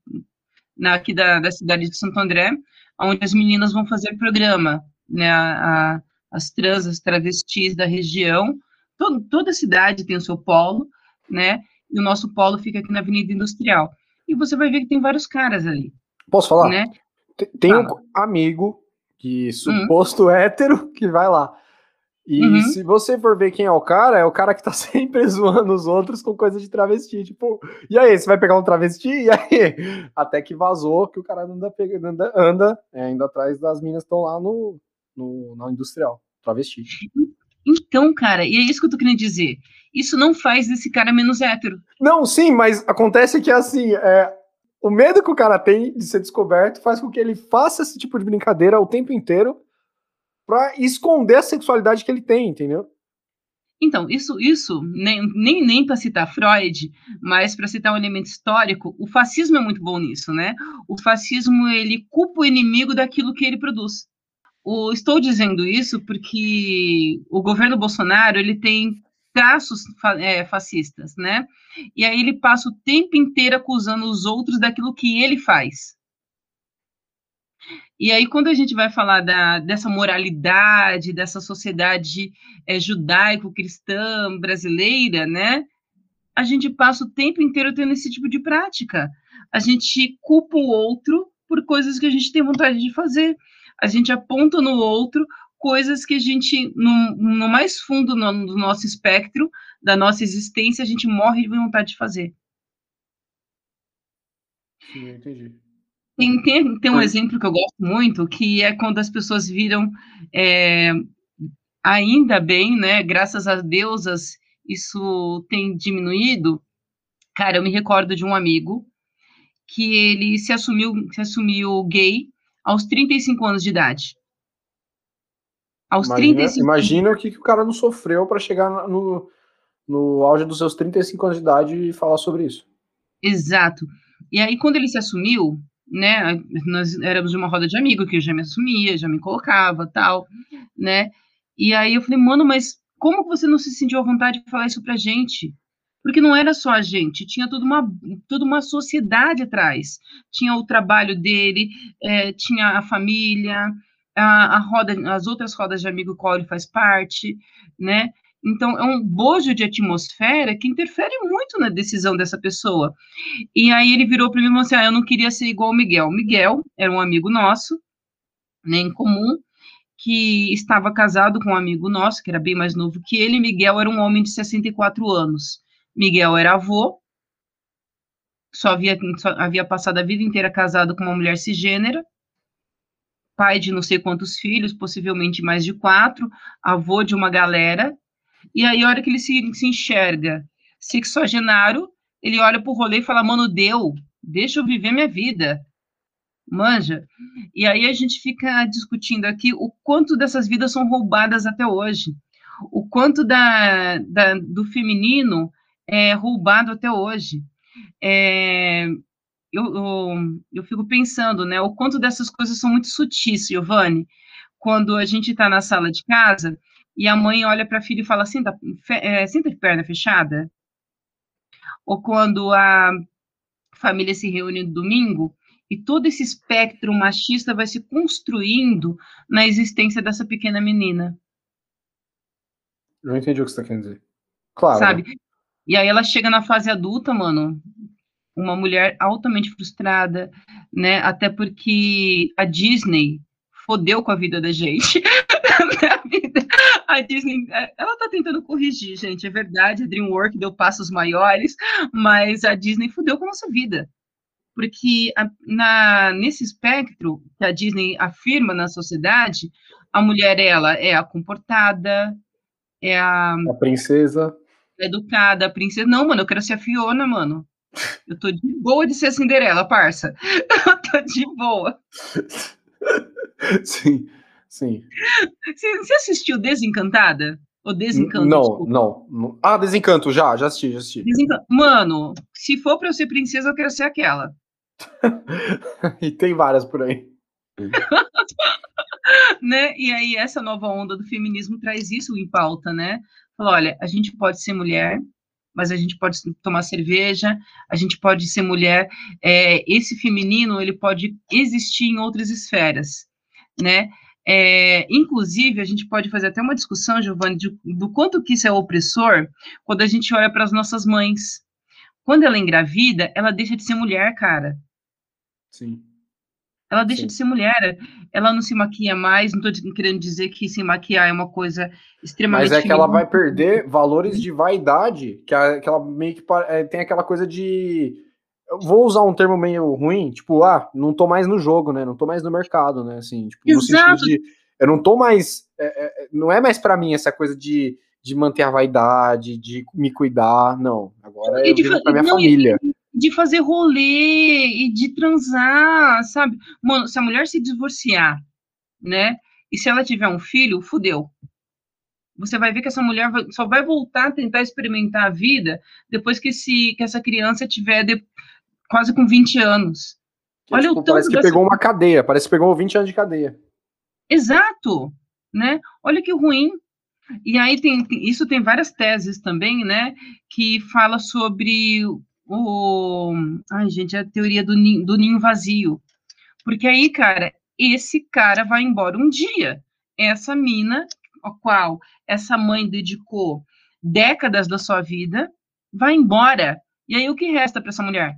na, aqui da, da cidade de Santo André, onde as meninas vão fazer programa, né, a, a, as trans, as travestis da região, todo, toda cidade tem o seu polo, né, e o nosso polo fica aqui na Avenida Industrial. E você vai ver que tem vários caras ali. Posso falar? Né? Tem um amigo que hum. suposto uhum. hétero que vai lá. E uhum. se você for ver quem é o cara, é o cara que tá sempre zoando os outros com coisa de travesti. Tipo, e aí, você vai pegar um travesti? E aí? Até que vazou que o cara anda, anda, anda é, indo atrás das minas que estão lá no, no, na industrial, travesti. Então, cara, e é isso que eu tô querendo dizer. Isso não faz desse cara menos hétero. Não, sim, mas acontece que assim, é, o medo que o cara tem de ser descoberto faz com que ele faça esse tipo de brincadeira o tempo inteiro para esconder a sexualidade que ele tem, entendeu? Então, isso, isso nem, nem, nem para citar Freud, mas para citar um elemento histórico, o fascismo é muito bom nisso, né? O fascismo, ele culpa o inimigo daquilo que ele produz. O, estou dizendo isso porque o governo Bolsonaro, ele tem traços é, fascistas, né? E aí ele passa o tempo inteiro acusando os outros daquilo que ele faz. E aí, quando a gente vai falar da, dessa moralidade, dessa sociedade é, judaico-cristã brasileira, né? A gente passa o tempo inteiro tendo esse tipo de prática. A gente culpa o outro por coisas que a gente tem vontade de fazer. A gente aponta no outro coisas que a gente, no, no mais fundo no, do nosso espectro, da nossa existência, a gente morre de vontade de fazer. Sim, entendi. Tem, tem, tem um exemplo que eu gosto muito, que é quando as pessoas viram, é, ainda bem, né, graças a deusas, isso tem diminuído. Cara, eu me recordo de um amigo que ele se assumiu, se assumiu gay aos 35 anos de idade. Aos imagina, 35 Imagina o que, que o cara não sofreu para chegar no, no auge dos seus 35 anos de idade e falar sobre isso. Exato. E aí, quando ele se assumiu, né? Nós éramos de uma roda de amigo que eu já me assumia, já me colocava, tal, né? E aí eu falei, mano, mas como que você não se sentiu à vontade de falar isso pra gente? Porque não era só a gente, tinha toda uma, toda uma sociedade atrás. Tinha o trabalho dele, é, tinha a família, a, a, roda, as outras rodas de amigo qual ele faz parte, né? Então, é um bojo de atmosfera que interfere muito na decisão dessa pessoa. E aí ele virou para mim e falou assim: ah, eu não queria ser igual o Miguel. Miguel era um amigo nosso, né, comum, que estava casado com um amigo nosso, que era bem mais novo que ele. Miguel era um homem de 64 anos. Miguel era avô, só havia, só havia passado a vida inteira casado com uma mulher cisgênera, pai de não sei quantos filhos, possivelmente mais de quatro, avô de uma galera, e aí, a hora que ele se, se enxerga sexagenário, ele olha pro rolê e fala, mano, deu, deixa eu viver minha vida. Manja? E aí a gente fica discutindo aqui o quanto dessas vidas são roubadas até hoje, o quanto da, da do feminino é roubado até hoje. É, eu, eu, eu, fico pensando, né, o quanto dessas coisas são muito sutis, Giovanni, quando a gente está na sala de casa e a mãe olha para a filha e fala, senta, é, senta de perna fechada, ou quando a família se reúne no domingo e todo esse espectro machista vai se construindo na existência dessa pequena menina. Não entendi o que você está querendo dizer. Claro. Sabe? Né? E aí ela chega na fase adulta, mano, uma mulher altamente frustrada, né? Até porque a Disney fodeu com a vida da gente. a Disney, ela tá tentando corrigir, gente, é verdade, a DreamWorks deu passos maiores, mas a Disney fodeu com a nossa vida. Porque a, na, nesse espectro que a Disney afirma na sociedade, a mulher, ela é a comportada, é a... A princesa. Educada, a princesa. Não, mano, eu quero ser a Fiona, mano. Eu tô de boa de ser a Cinderela, parça. Eu tô de boa. Sim, sim. Você, assistiu Desencantada? Ou Desencanto? Não, não, não, Ah, Desencanto, já, já assisti, já assisti. Desencanto. Mano, se for pra eu ser princesa, eu quero ser aquela. e tem várias por aí. né? E aí, essa nova onda do feminismo traz isso em pauta, né? Fala, olha, a gente pode ser mulher, mas a gente pode tomar cerveja, a gente pode ser mulher. É, esse feminino ele pode existir em outras esferas, né? É, inclusive, a gente pode fazer até uma discussão, Giovanni, de, do quanto que isso é opressor quando a gente olha para as nossas mães. Quando ela engravida, ela deixa de ser mulher, cara. Sim. Ela deixa Sim. de ser mulher, ela não se maquia mais, não estou querendo dizer que se maquiar é uma coisa extremamente. Mas é que ela vai perder valores de vaidade, que, a, que ela meio que é, tem aquela coisa de. Eu vou usar um termo meio ruim, tipo, ah, não tô mais no jogo, né? Não tô mais no mercado, né? Assim, tipo, Exato. no sentido de. Eu não tô mais. É, é, não é mais para mim essa coisa de, de manter a vaidade, de me cuidar, não. Agora é pra minha não, família. E, de fazer rolê e de transar, sabe? Mano, se a mulher se divorciar, né? E se ela tiver um filho, fudeu. Você vai ver que essa mulher só vai voltar a tentar experimentar a vida depois que, se, que essa criança tiver de, quase com 20 anos. Que, Olha tipo, o tanto Parece que dessa... pegou uma cadeia, parece que pegou 20 anos de cadeia. Exato, né? Olha que ruim. E aí tem, isso tem várias teses também, né? Que fala sobre o. Ai, gente, a teoria do ninho, do ninho vazio. Porque aí, cara, esse cara vai embora um dia. Essa mina, a qual essa mãe dedicou décadas da sua vida, vai embora. E aí o que resta para essa mulher?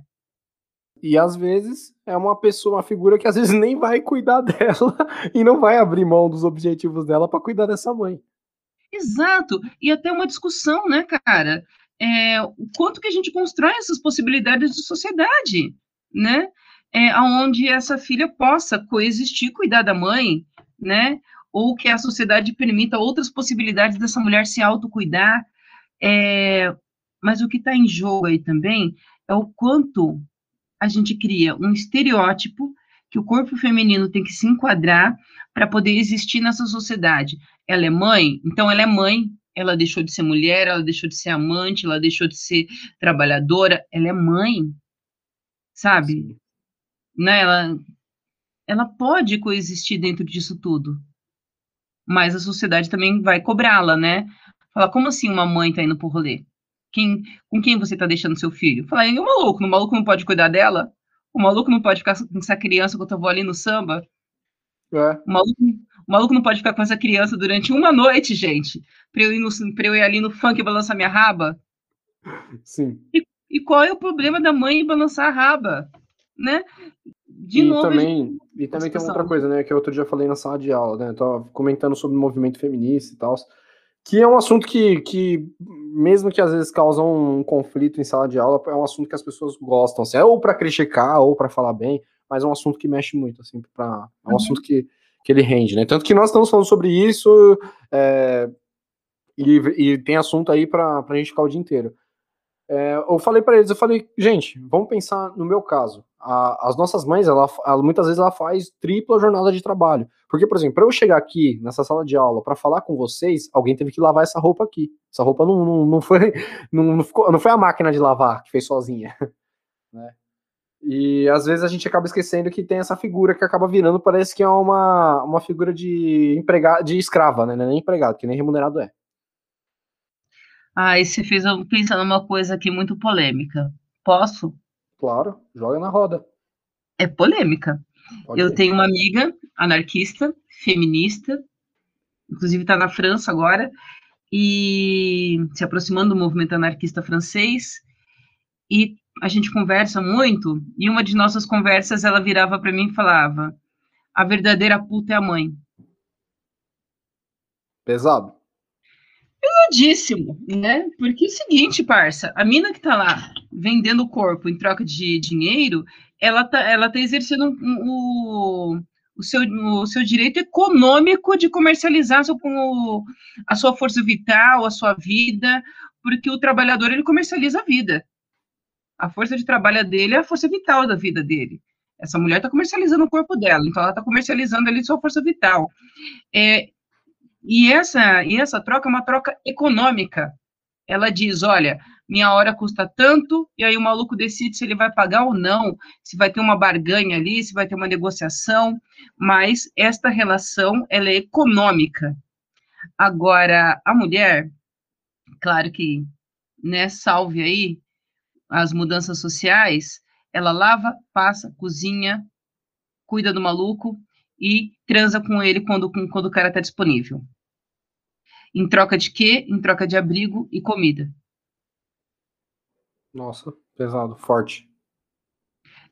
E às vezes é uma pessoa, uma figura que às vezes nem vai cuidar dela e não vai abrir mão dos objetivos dela para cuidar dessa mãe. Exato. E até uma discussão, né, cara? é, o quanto que a gente constrói essas possibilidades de sociedade, né? É, onde essa filha possa coexistir, cuidar da mãe, né? Ou que a sociedade permita outras possibilidades dessa mulher se autocuidar. É, mas o que está em jogo aí também é o quanto a gente cria um estereótipo que o corpo feminino tem que se enquadrar para poder existir nessa sociedade. Ela é mãe, então ela é mãe, ela deixou de ser mulher, ela deixou de ser amante, ela deixou de ser trabalhadora, ela é mãe, sabe? Né? Ela, ela pode coexistir dentro disso tudo, mas a sociedade também vai cobrá-la, né? Fala, como assim uma mãe tá indo pro rolê? Quem, com quem você tá deixando seu filho? Fala, é o maluco, o maluco não pode cuidar dela? O maluco não pode ficar com essa criança quando eu vou ali no samba? É. O maluco, o maluco não pode ficar com essa criança durante uma noite, gente, pra eu ir, no, pra eu ir ali no funk e balançar minha raba. Sim. E, e qual é o problema da mãe balançar a raba? Né? De e novo. Também, e também tem outra coisa, né? Que outro dia eu falei na sala de aula, né? Eu tava comentando sobre o movimento feminista e tal. Que é um assunto que, que, mesmo que às vezes causa um conflito em sala de aula, é um assunto que as pessoas gostam, assim, é ou para criticar ou para falar bem, mas é um assunto que mexe muito, assim, pra, é um uhum. assunto que que ele rende, né? Tanto que nós estamos falando sobre isso é, e, e, tem assunto aí para a gente ficar o dia inteiro. É, eu falei para eles, eu falei, gente, vamos pensar no meu caso. A, as nossas mães, ela, ela, muitas vezes ela faz tripla jornada de trabalho. Porque, por exemplo, para eu chegar aqui nessa sala de aula para falar com vocês, alguém teve que lavar essa roupa aqui. Essa roupa não, não, não foi não, não, ficou, não foi a máquina de lavar que fez sozinha, né? E às vezes a gente acaba esquecendo que tem essa figura que acaba virando, parece que é uma, uma figura de empregado, de escrava, né? Não é nem empregado, que nem remunerado é. Ah, e você fez eu pensar numa coisa aqui muito polêmica. Posso? Claro, joga na roda. É polêmica. Pode eu tenho uma amiga anarquista, feminista, inclusive está na França agora, e se aproximando do movimento anarquista francês, e a gente conversa muito, e uma de nossas conversas ela virava para mim e falava: a verdadeira puta é a mãe. Pesado. Pesadíssimo, né? Porque é o seguinte, parça, a mina que tá lá vendendo o corpo em troca de dinheiro, ela tá, ela tá exercendo o, o, seu, o seu direito econômico de comercializar seu, o, a sua força vital, a sua vida, porque o trabalhador ele comercializa a vida. A força de trabalho dele é a força vital da vida dele. Essa mulher está comercializando o corpo dela, então ela está comercializando ali sua força vital. É, e essa, e essa troca é uma troca econômica. Ela diz: olha, minha hora custa tanto, e aí o maluco decide se ele vai pagar ou não, se vai ter uma barganha ali, se vai ter uma negociação, mas esta relação ela é econômica. Agora, a mulher, claro que, né, salve aí as mudanças sociais, ela lava, passa, cozinha, cuida do maluco, e transa com ele quando, quando o cara está disponível. Em troca de quê? Em troca de abrigo e comida. Nossa, pesado, forte.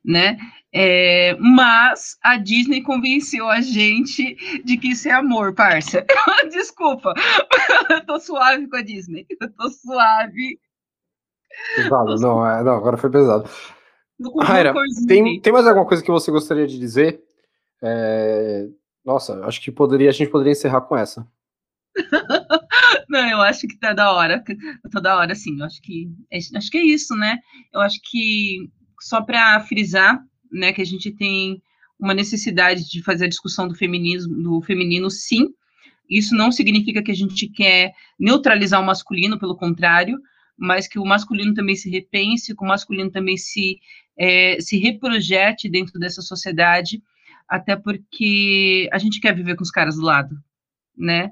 Né? É, mas a Disney convenceu a gente de que isso é amor, parça. Desculpa, eu tô suave com a Disney. Eu tô suave. Pesado, não, é, não, agora foi pesado. Raira, tem, tem mais alguma coisa que você gostaria de dizer? É... Nossa, acho que poderia, a gente poderia encerrar com essa. Não, eu acho que tá da hora, tá da hora, sim. Eu acho que é, acho que é isso, né? Eu acho que só para frisar, né, que a gente tem uma necessidade de fazer a discussão do feminismo, do feminino, sim. Isso não significa que a gente quer neutralizar o masculino, pelo contrário, mas que o masculino também se repense, que o masculino também se é, se reprojete dentro dessa sociedade até porque a gente quer viver com os caras do lado, né?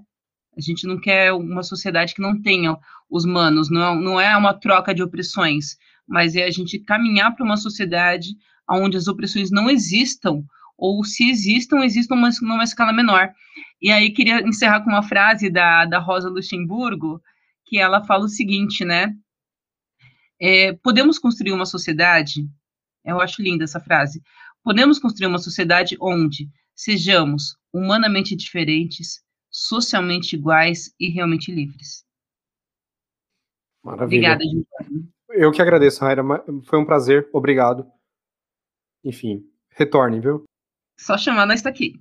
A gente não quer uma sociedade que não tenha os manos, não, não é uma troca de opressões, mas é a gente caminhar para uma sociedade onde as opressões não existam, ou se existam, existam numa, numa escala menor. E aí queria encerrar com uma frase da, da Rosa Luxemburgo, que ela fala o seguinte, né? É, podemos construir uma sociedade, eu acho linda essa frase, Podemos construir uma sociedade onde sejamos humanamente diferentes, socialmente iguais e realmente livres. Maravilha. Obrigada, Juliana. Eu que agradeço, Raira. Foi um prazer. Obrigado. Enfim, retorne, viu? Só chamar, nós está aqui.